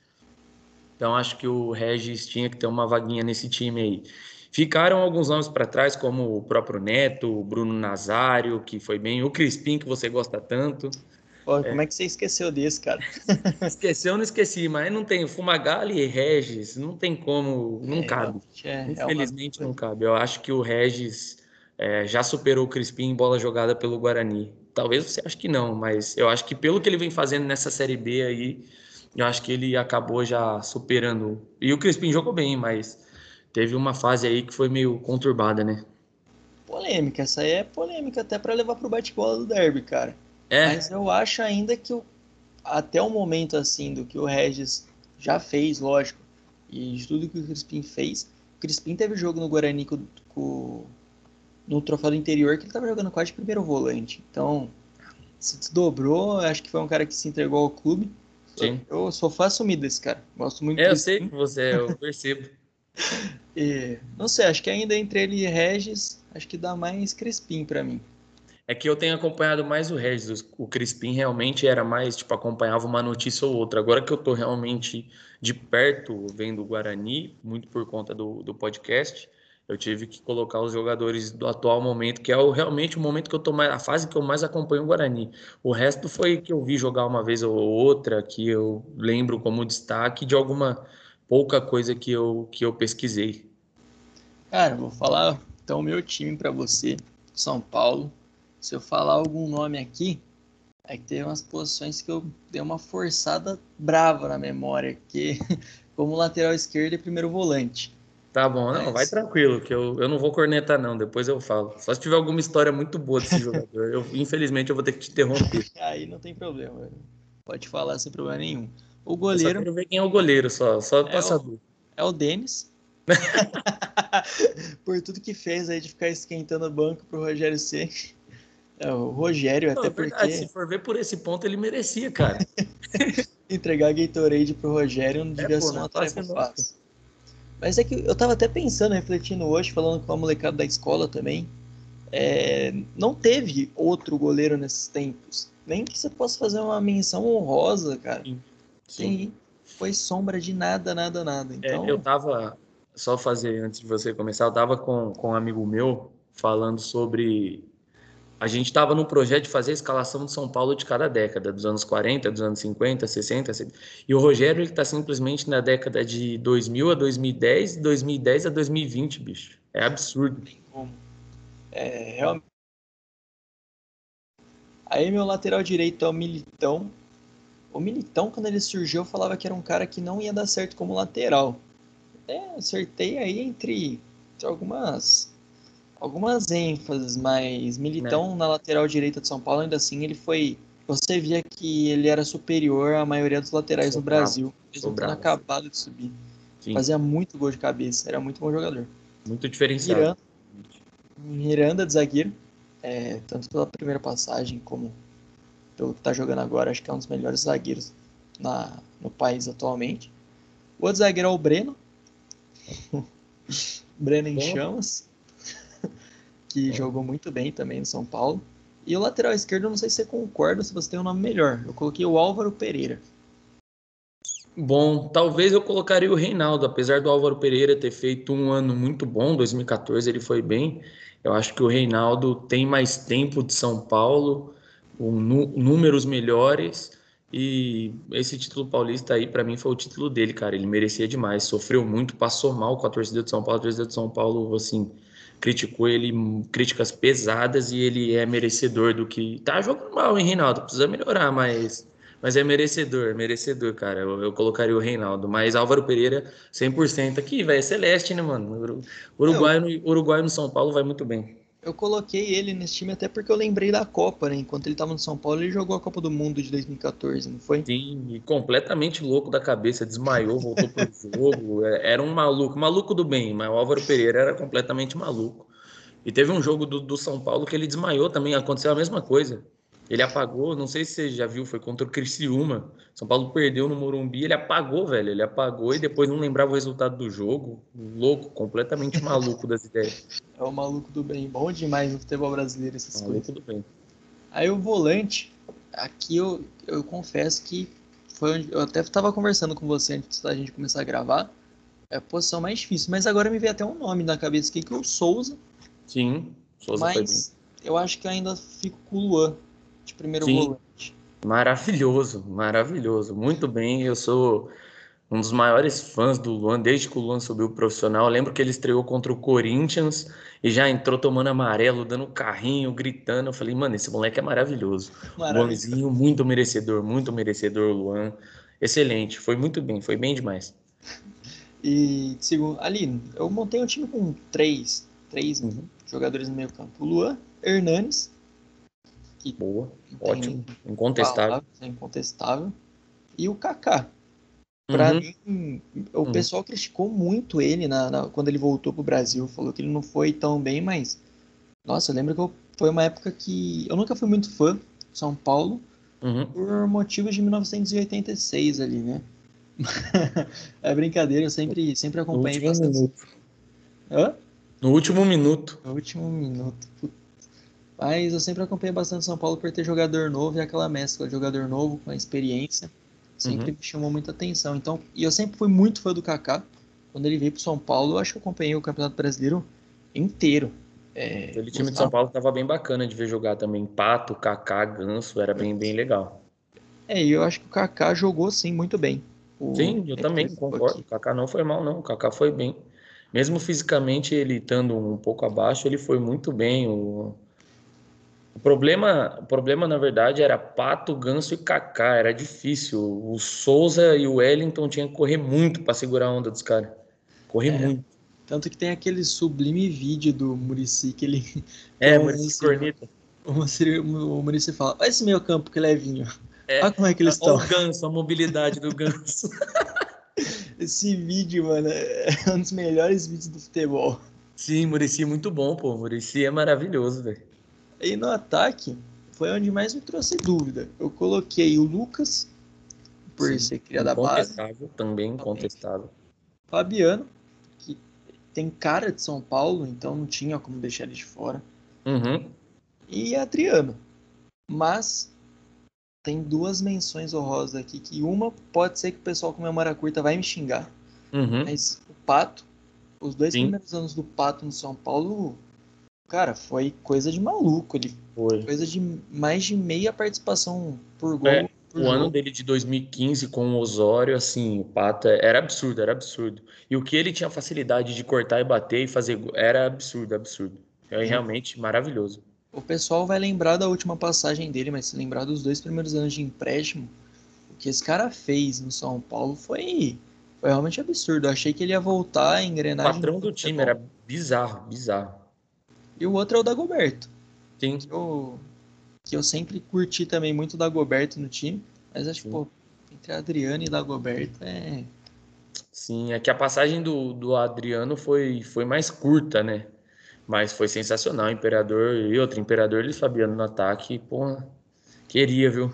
Então acho que o Regis tinha que ter uma vaguinha nesse time aí. Ficaram alguns nomes para trás, como o próprio Neto, o Bruno Nazário, que foi bem, o Crispim, que você gosta tanto. Pô, é. como é que você esqueceu desse, cara? Esqueceu, não esqueci, mas não tem Fumagalli e Regis, não tem como, não é, cabe. É, é Infelizmente não cabe. Eu acho que o Regis é, já superou o Crispim em bola jogada pelo Guarani. Talvez você ache que não, mas eu acho que pelo que ele vem fazendo nessa Série B aí, eu acho que ele acabou já superando. E o Crispim jogou bem, mas teve uma fase aí que foi meio conturbada, né? Polêmica, essa aí é polêmica até para levar pro bate-bola do derby, cara. É. Mas eu acho ainda que o, até o momento assim do que o Regis já fez, lógico, e de tudo que o Crispim fez, o Crispim teve jogo no Guarani com, com no troféu do interior que ele estava jogando quase de primeiro volante. Então, se desdobrou, acho que foi um cara que se entregou ao clube. Sim. Eu sou fã assumido desse cara. Gosto muito é, Eu sei que você é, eu percebo. e, não sei, acho que ainda entre ele e Regis, acho que dá mais Crispim para mim. É que eu tenho acompanhado mais o Regis. O Crispim realmente era mais, tipo, acompanhava uma notícia ou outra. Agora que eu tô realmente de perto vendo o Guarani, muito por conta do, do podcast, Eu tive que colocar os jogadores do atual momento, que é o, realmente o momento que eu tô mais, a fase que eu mais acompanho o Guarani. O resto foi que eu vi jogar uma vez ou outra, que eu lembro como destaque de alguma pouca coisa que eu, que eu pesquisei. Cara, vou falar então o meu time para você, São Paulo. Se eu falar algum nome aqui, é que teve umas posições que eu dei uma forçada brava na memória, que como lateral esquerdo e primeiro volante. Tá bom, não, vai tranquilo, que eu, eu não vou cornetar, não, depois eu falo. Só se tiver alguma história muito boa desse jogador. Eu, infelizmente, eu vou ter que te interromper. Aí não tem problema, pode falar sem problema nenhum. O goleiro. Eu só quero ver quem é o goleiro, só, só é passador. O, é o Denis. Por tudo que fez aí de ficar esquentando o banco pro Rogério C. É, o Rogério, não, até é verdade, porque. Se for ver por esse ponto, ele merecia, cara. Entregar Gatorade pro Rogério não é, devia é, ser uma tarefa fácil. Mas é que eu tava até pensando, refletindo hoje, falando com a molecada da escola também. É, não teve outro goleiro nesses tempos. Nem que você possa fazer uma menção honrosa, cara. Sim. Sim. Foi sombra de nada, nada, nada. É, então... É, eu tava, só fazer antes de você começar, eu tava com, com um amigo meu falando sobre. A gente estava no projeto de fazer a escalação de São Paulo de cada década, dos anos 40, dos anos 50, 60, 70. E o Rogério, ele tá simplesmente na década de 2000 a 2010, 2010 a 2020, bicho. É absurdo. É, realmente. Aí meu lateral direito é o Militão. O Militão, quando ele surgiu, eu falava que era um cara que não ia dar certo como lateral. É, acertei aí entre, entre algumas algumas ênfases, mas Militão é. na lateral direita de São Paulo, ainda assim, ele foi. Você via que ele era superior à maioria dos laterais Sou no bravo. Brasil. Mesmo tendo acabado de subir. Sim. Fazia muito gol de cabeça, era muito bom jogador. Muito diferenciado. Miranda, Miranda de zagueiro, é, tanto pela primeira passagem como pelo que está jogando agora, acho que é um dos melhores zagueiros na, no país atualmente. O outro zagueiro é o Breno, Breno em chamas, que jogou muito bem também no São Paulo. E o lateral esquerdo, não sei se você concorda, se você tem um nome melhor. Eu coloquei o Álvaro Pereira. Bom, talvez eu colocaria o Reinaldo, apesar do Álvaro Pereira ter feito um ano muito bom, 2014 ele foi bem. Eu acho que o Reinaldo tem mais tempo de São Paulo, um, números melhores e esse título paulista aí, para mim, foi o título dele, cara. Ele merecia demais. Sofreu muito, passou mal com a torcida de São Paulo. A torcida de São Paulo, assim, criticou ele, críticas pesadas, e ele é merecedor do que. Tá jogando mal, hein, Reinaldo? Precisa melhorar, mas. Mas é merecedor, merecedor, cara. Eu, eu colocaria o Reinaldo. Mas Álvaro Pereira, 100% aqui, vai. É celeste, né, mano? Uruguai, Uruguai no São Paulo vai muito bem. Eu coloquei ele nesse time até porque eu lembrei da Copa, né? Enquanto ele estava no São Paulo, ele jogou a Copa do Mundo de 2014, não foi? Sim, e completamente louco da cabeça, desmaiou, voltou pro jogo. É, era um maluco, maluco do bem, mas o Álvaro Pereira era completamente maluco. E teve um jogo do, do São Paulo que ele desmaiou também, aconteceu a mesma coisa. Ele apagou, não sei se você já viu, foi contra o Criciúma. São Paulo perdeu no Morumbi, ele apagou, velho. Ele apagou e depois não lembrava o resultado do jogo. Louco, completamente maluco das ideias. É o maluco do bem. Bom demais no futebol brasileiro essas maluco coisas. do bem. Aí o volante, aqui eu, eu confesso que foi onde eu até estava conversando com você antes da gente começar a gravar. É a posição mais difícil, mas agora me veio até um nome na cabeça aqui que é o Souza. Sim, Souza mas eu acho que ainda fico com o Luan de primeiro Sim. volante. Maravilhoso, maravilhoso. Muito bem, eu sou um dos maiores fãs do Luan desde que o Luan subiu profissional. Eu lembro que ele estreou contra o Corinthians e já entrou tomando amarelo, dando carrinho, gritando. Eu falei, mano, esse moleque é maravilhoso. Luanzinho, muito merecedor, muito merecedor, Luan. Excelente, foi muito bem, foi bem demais. E, segundo, ali, eu montei um time com três, três uhum. jogadores no meio campo. O Luan, Hernanes, que Boa, ótimo, incontestável. é incontestável. E o Kaká. Para uhum. mim, o uhum. pessoal criticou muito ele na, na, quando ele voltou pro Brasil. Falou que ele não foi tão bem, mas. Nossa, eu lembro que eu, foi uma época que. Eu nunca fui muito fã de São Paulo, uhum. por motivos de 1986 ali, né? é brincadeira, eu sempre, sempre acompanhei no bastante. Minuto. Hã? No último minuto. No último minuto. Puta mas eu sempre acompanhei bastante São Paulo por ter jogador novo e aquela mescla de jogador novo com a experiência. Sempre uhum. me chamou muita atenção. Então, e eu sempre fui muito fã do Kaká. Quando ele veio para São Paulo, eu acho que eu acompanhei o Campeonato Brasileiro inteiro. É, Aquele time de São Paulo estava bem bacana de ver jogar também. Pato, Kaká, Ganso, era bem, bem legal. É, e eu acho que o Kaká jogou sim muito bem. O... Sim, eu também concordo. Aqui. O Kaká não foi mal, não. O Kaká foi bem. Mesmo fisicamente ele estando um pouco abaixo, ele foi muito bem. O, o problema, o problema na verdade era Pato, Ganso e Kaká, era difícil. O Souza e o Wellington tinham que correr muito para segurar a onda dos caras. Correr é. muito. Tanto que tem aquele sublime vídeo do Murici que ele. É, Murici Corneta. O Murici fala: Olha esse meio campo que levinho. É, Olha como é que eles estão. O ganso, a mobilidade do ganso. esse vídeo, mano, é um dos melhores vídeos do futebol. Sim, Murici é muito bom, pô. Murici é maravilhoso, velho. E no ataque, foi onde mais me trouxe dúvida. Eu coloquei o Lucas, por Sim, ser criado da base. Também contestável. Fabiano, tem cara de São Paulo, então não tinha como deixar ele de fora. Uhum. E Adriano. Mas tem duas menções honrosas aqui, que uma pode ser que o pessoal com memória curta vai me xingar. Uhum. Mas o Pato, os dois Sim. primeiros anos do Pato no São Paulo, cara, foi coisa de maluco. Ele foi coisa de mais de meia participação por gol. É, o ano dele de 2015 com o Osório, assim, o Pato é, era absurdo, era absurdo. E o que ele tinha facilidade de cortar e bater e fazer era absurdo, absurdo. É realmente maravilhoso. O pessoal vai lembrar da última passagem dele, mas se lembrar dos dois primeiros anos de empréstimo, o que esse cara fez no São Paulo foi, foi realmente absurdo. Eu achei que ele ia voltar a engrenar. O patrão do time era bizarro, bizarro. E o outro é o Dagoberto. Sim. Eu, que eu sempre curti também muito da Dagoberto no time, mas acho que, pô, entre Adriano e Dagoberto é. Sim, é que a passagem do, do Adriano foi, foi mais curta, né? Mas foi sensacional. Imperador e outro, Imperador e Fabiano no ataque, pô, queria, viu?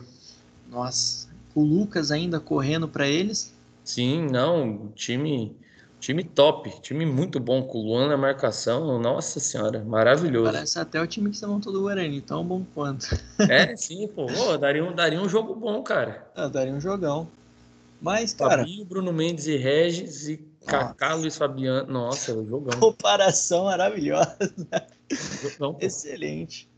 Nossa, o Lucas ainda correndo para eles. Sim, não, time Time top, time muito bom, com o Luan na marcação, nossa senhora, maravilhoso. Parece até o time que você montou do Guarani, tão bom quanto. É, sim, pô, oh, daria, um, daria um jogo bom, cara. Ah, daria um jogão. Mas, cara. Fabinho, Bruno Mendes e Regis e Kaká, Luiz Fabiano, nossa, jogão. Comparação maravilhosa. Jogão, Excelente.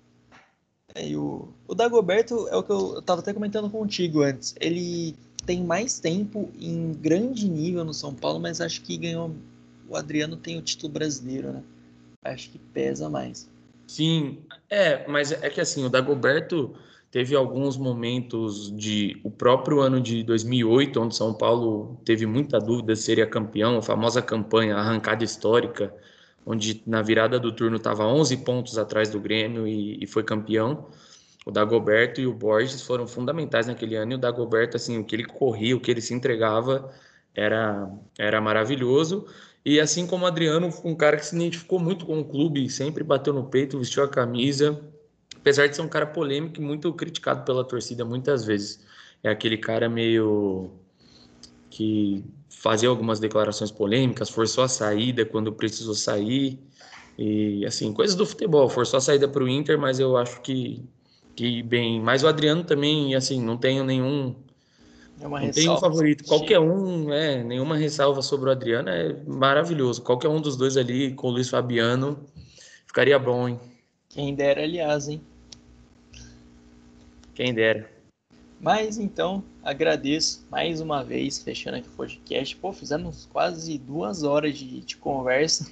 É, e o, o Dagoberto é o que eu, eu tava até comentando contigo antes. Ele tem mais tempo em grande nível no São Paulo, mas acho que ganhou. O Adriano tem o título brasileiro, né? Acho que pesa mais. Sim, é, mas é que assim, o Dagoberto teve alguns momentos de o próprio ano de 2008, onde São Paulo teve muita dúvida se seria campeão, a famosa campanha a arrancada histórica, onde na virada do turno estava 11 pontos atrás do Grêmio e, e foi campeão o Dagoberto e o Borges foram fundamentais naquele ano. E o Dagoberto, assim, o que ele corria, o que ele se entregava era, era maravilhoso. E assim como o Adriano, um cara que se identificou muito com o clube, sempre bateu no peito, vestiu a camisa. Apesar de ser um cara polêmico e muito criticado pela torcida muitas vezes. É aquele cara meio que fazia algumas declarações polêmicas, forçou a saída quando precisou sair. E assim, coisas do futebol, forçou a saída para o Inter, mas eu acho que que bem. Mas o Adriano também, assim, não tenho nenhum. É não tenho um favorito. Qualquer um, é, nenhuma ressalva sobre o Adriano é maravilhoso. Qualquer um dos dois ali com o Luiz Fabiano ficaria bom, hein? Quem dera, aliás, hein? Quem dera. Mas então, agradeço mais uma vez, fechando aqui o podcast. Pô, fizemos quase duas horas de, de conversa.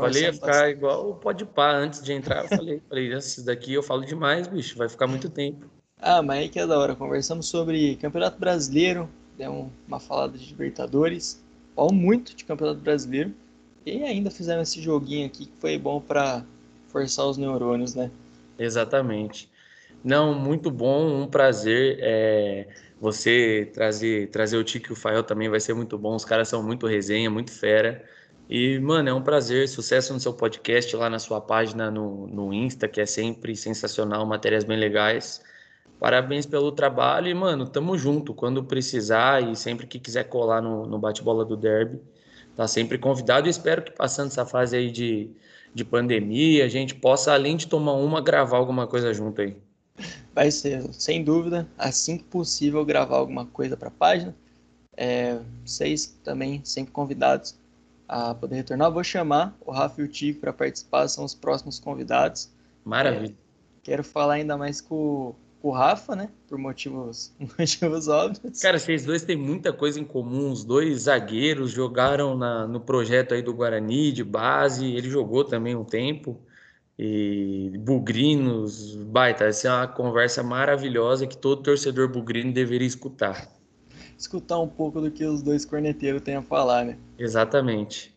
Falei ia ficar igual o pode pá antes de entrar. Eu falei, falei, esse daqui eu falo demais, bicho, vai ficar muito tempo. Ah, mas aí que é da hora. Conversamos sobre Campeonato Brasileiro, deu uma falada de Libertadores, falo muito de Campeonato Brasileiro. E ainda fizemos esse joguinho aqui que foi bom para forçar os neurônios, né? Exatamente. Não, muito bom, um prazer. É, você trazer, trazer o Tico e o Fael também vai ser muito bom. Os caras são muito resenha, muito fera. E, mano, é um prazer, sucesso no seu podcast, lá na sua página no, no Insta, que é sempre sensacional, matérias bem legais. Parabéns pelo trabalho e, mano, tamo junto. Quando precisar e sempre que quiser colar no, no bate-bola do Derby, tá sempre convidado. E espero que passando essa fase aí de, de pandemia, a gente possa, além de tomar uma, gravar alguma coisa junto aí. Vai ser, sem dúvida, assim que possível, gravar alguma coisa para a página. É, vocês também sempre convidados a poder retornar. Vou chamar o Rafa e o Tico para participar, são os próximos convidados. Maravilha. É, quero falar ainda mais com, com o Rafa, né? Por motivos, motivos óbvios. Cara, vocês dois têm muita coisa em comum. Os dois zagueiros jogaram na, no projeto aí do Guarani de base. Ele jogou também um tempo. E bugrinos, baita. Essa é uma conversa maravilhosa que todo torcedor bugrino deveria escutar. Escutar um pouco do que os dois corneteiros têm a falar, né? Exatamente.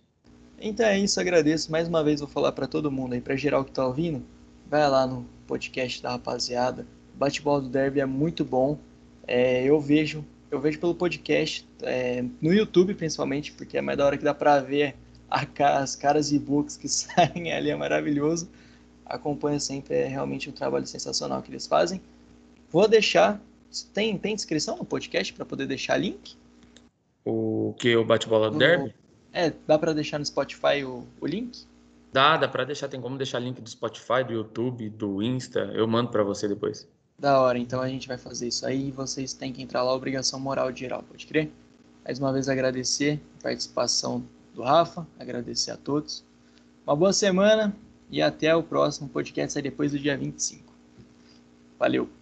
Então é isso, agradeço. Mais uma vez vou falar para todo mundo aí, para geral que tá ouvindo, vai lá no podcast da rapaziada. O bate-bola do derby é muito bom. É, eu vejo, eu vejo pelo podcast, é, no YouTube principalmente, porque é mais da hora que dá para ver a, as caras e books que saem ali, é maravilhoso. Acompanha sempre, é realmente um trabalho sensacional que eles fazem. Vou deixar, tem, tem descrição no podcast para poder deixar link? O que? O bate-bola do derby? É, dá para deixar no Spotify o, o link? Dá, dá para deixar, tem como deixar link do Spotify, do YouTube, do Insta, eu mando para você depois. Da hora, então a gente vai fazer isso aí e vocês têm que entrar lá, obrigação moral de geral, pode crer? Mais uma vez agradecer a participação do Rafa, agradecer a todos. Uma boa semana e até o próximo podcast, sai depois do dia 25. Valeu!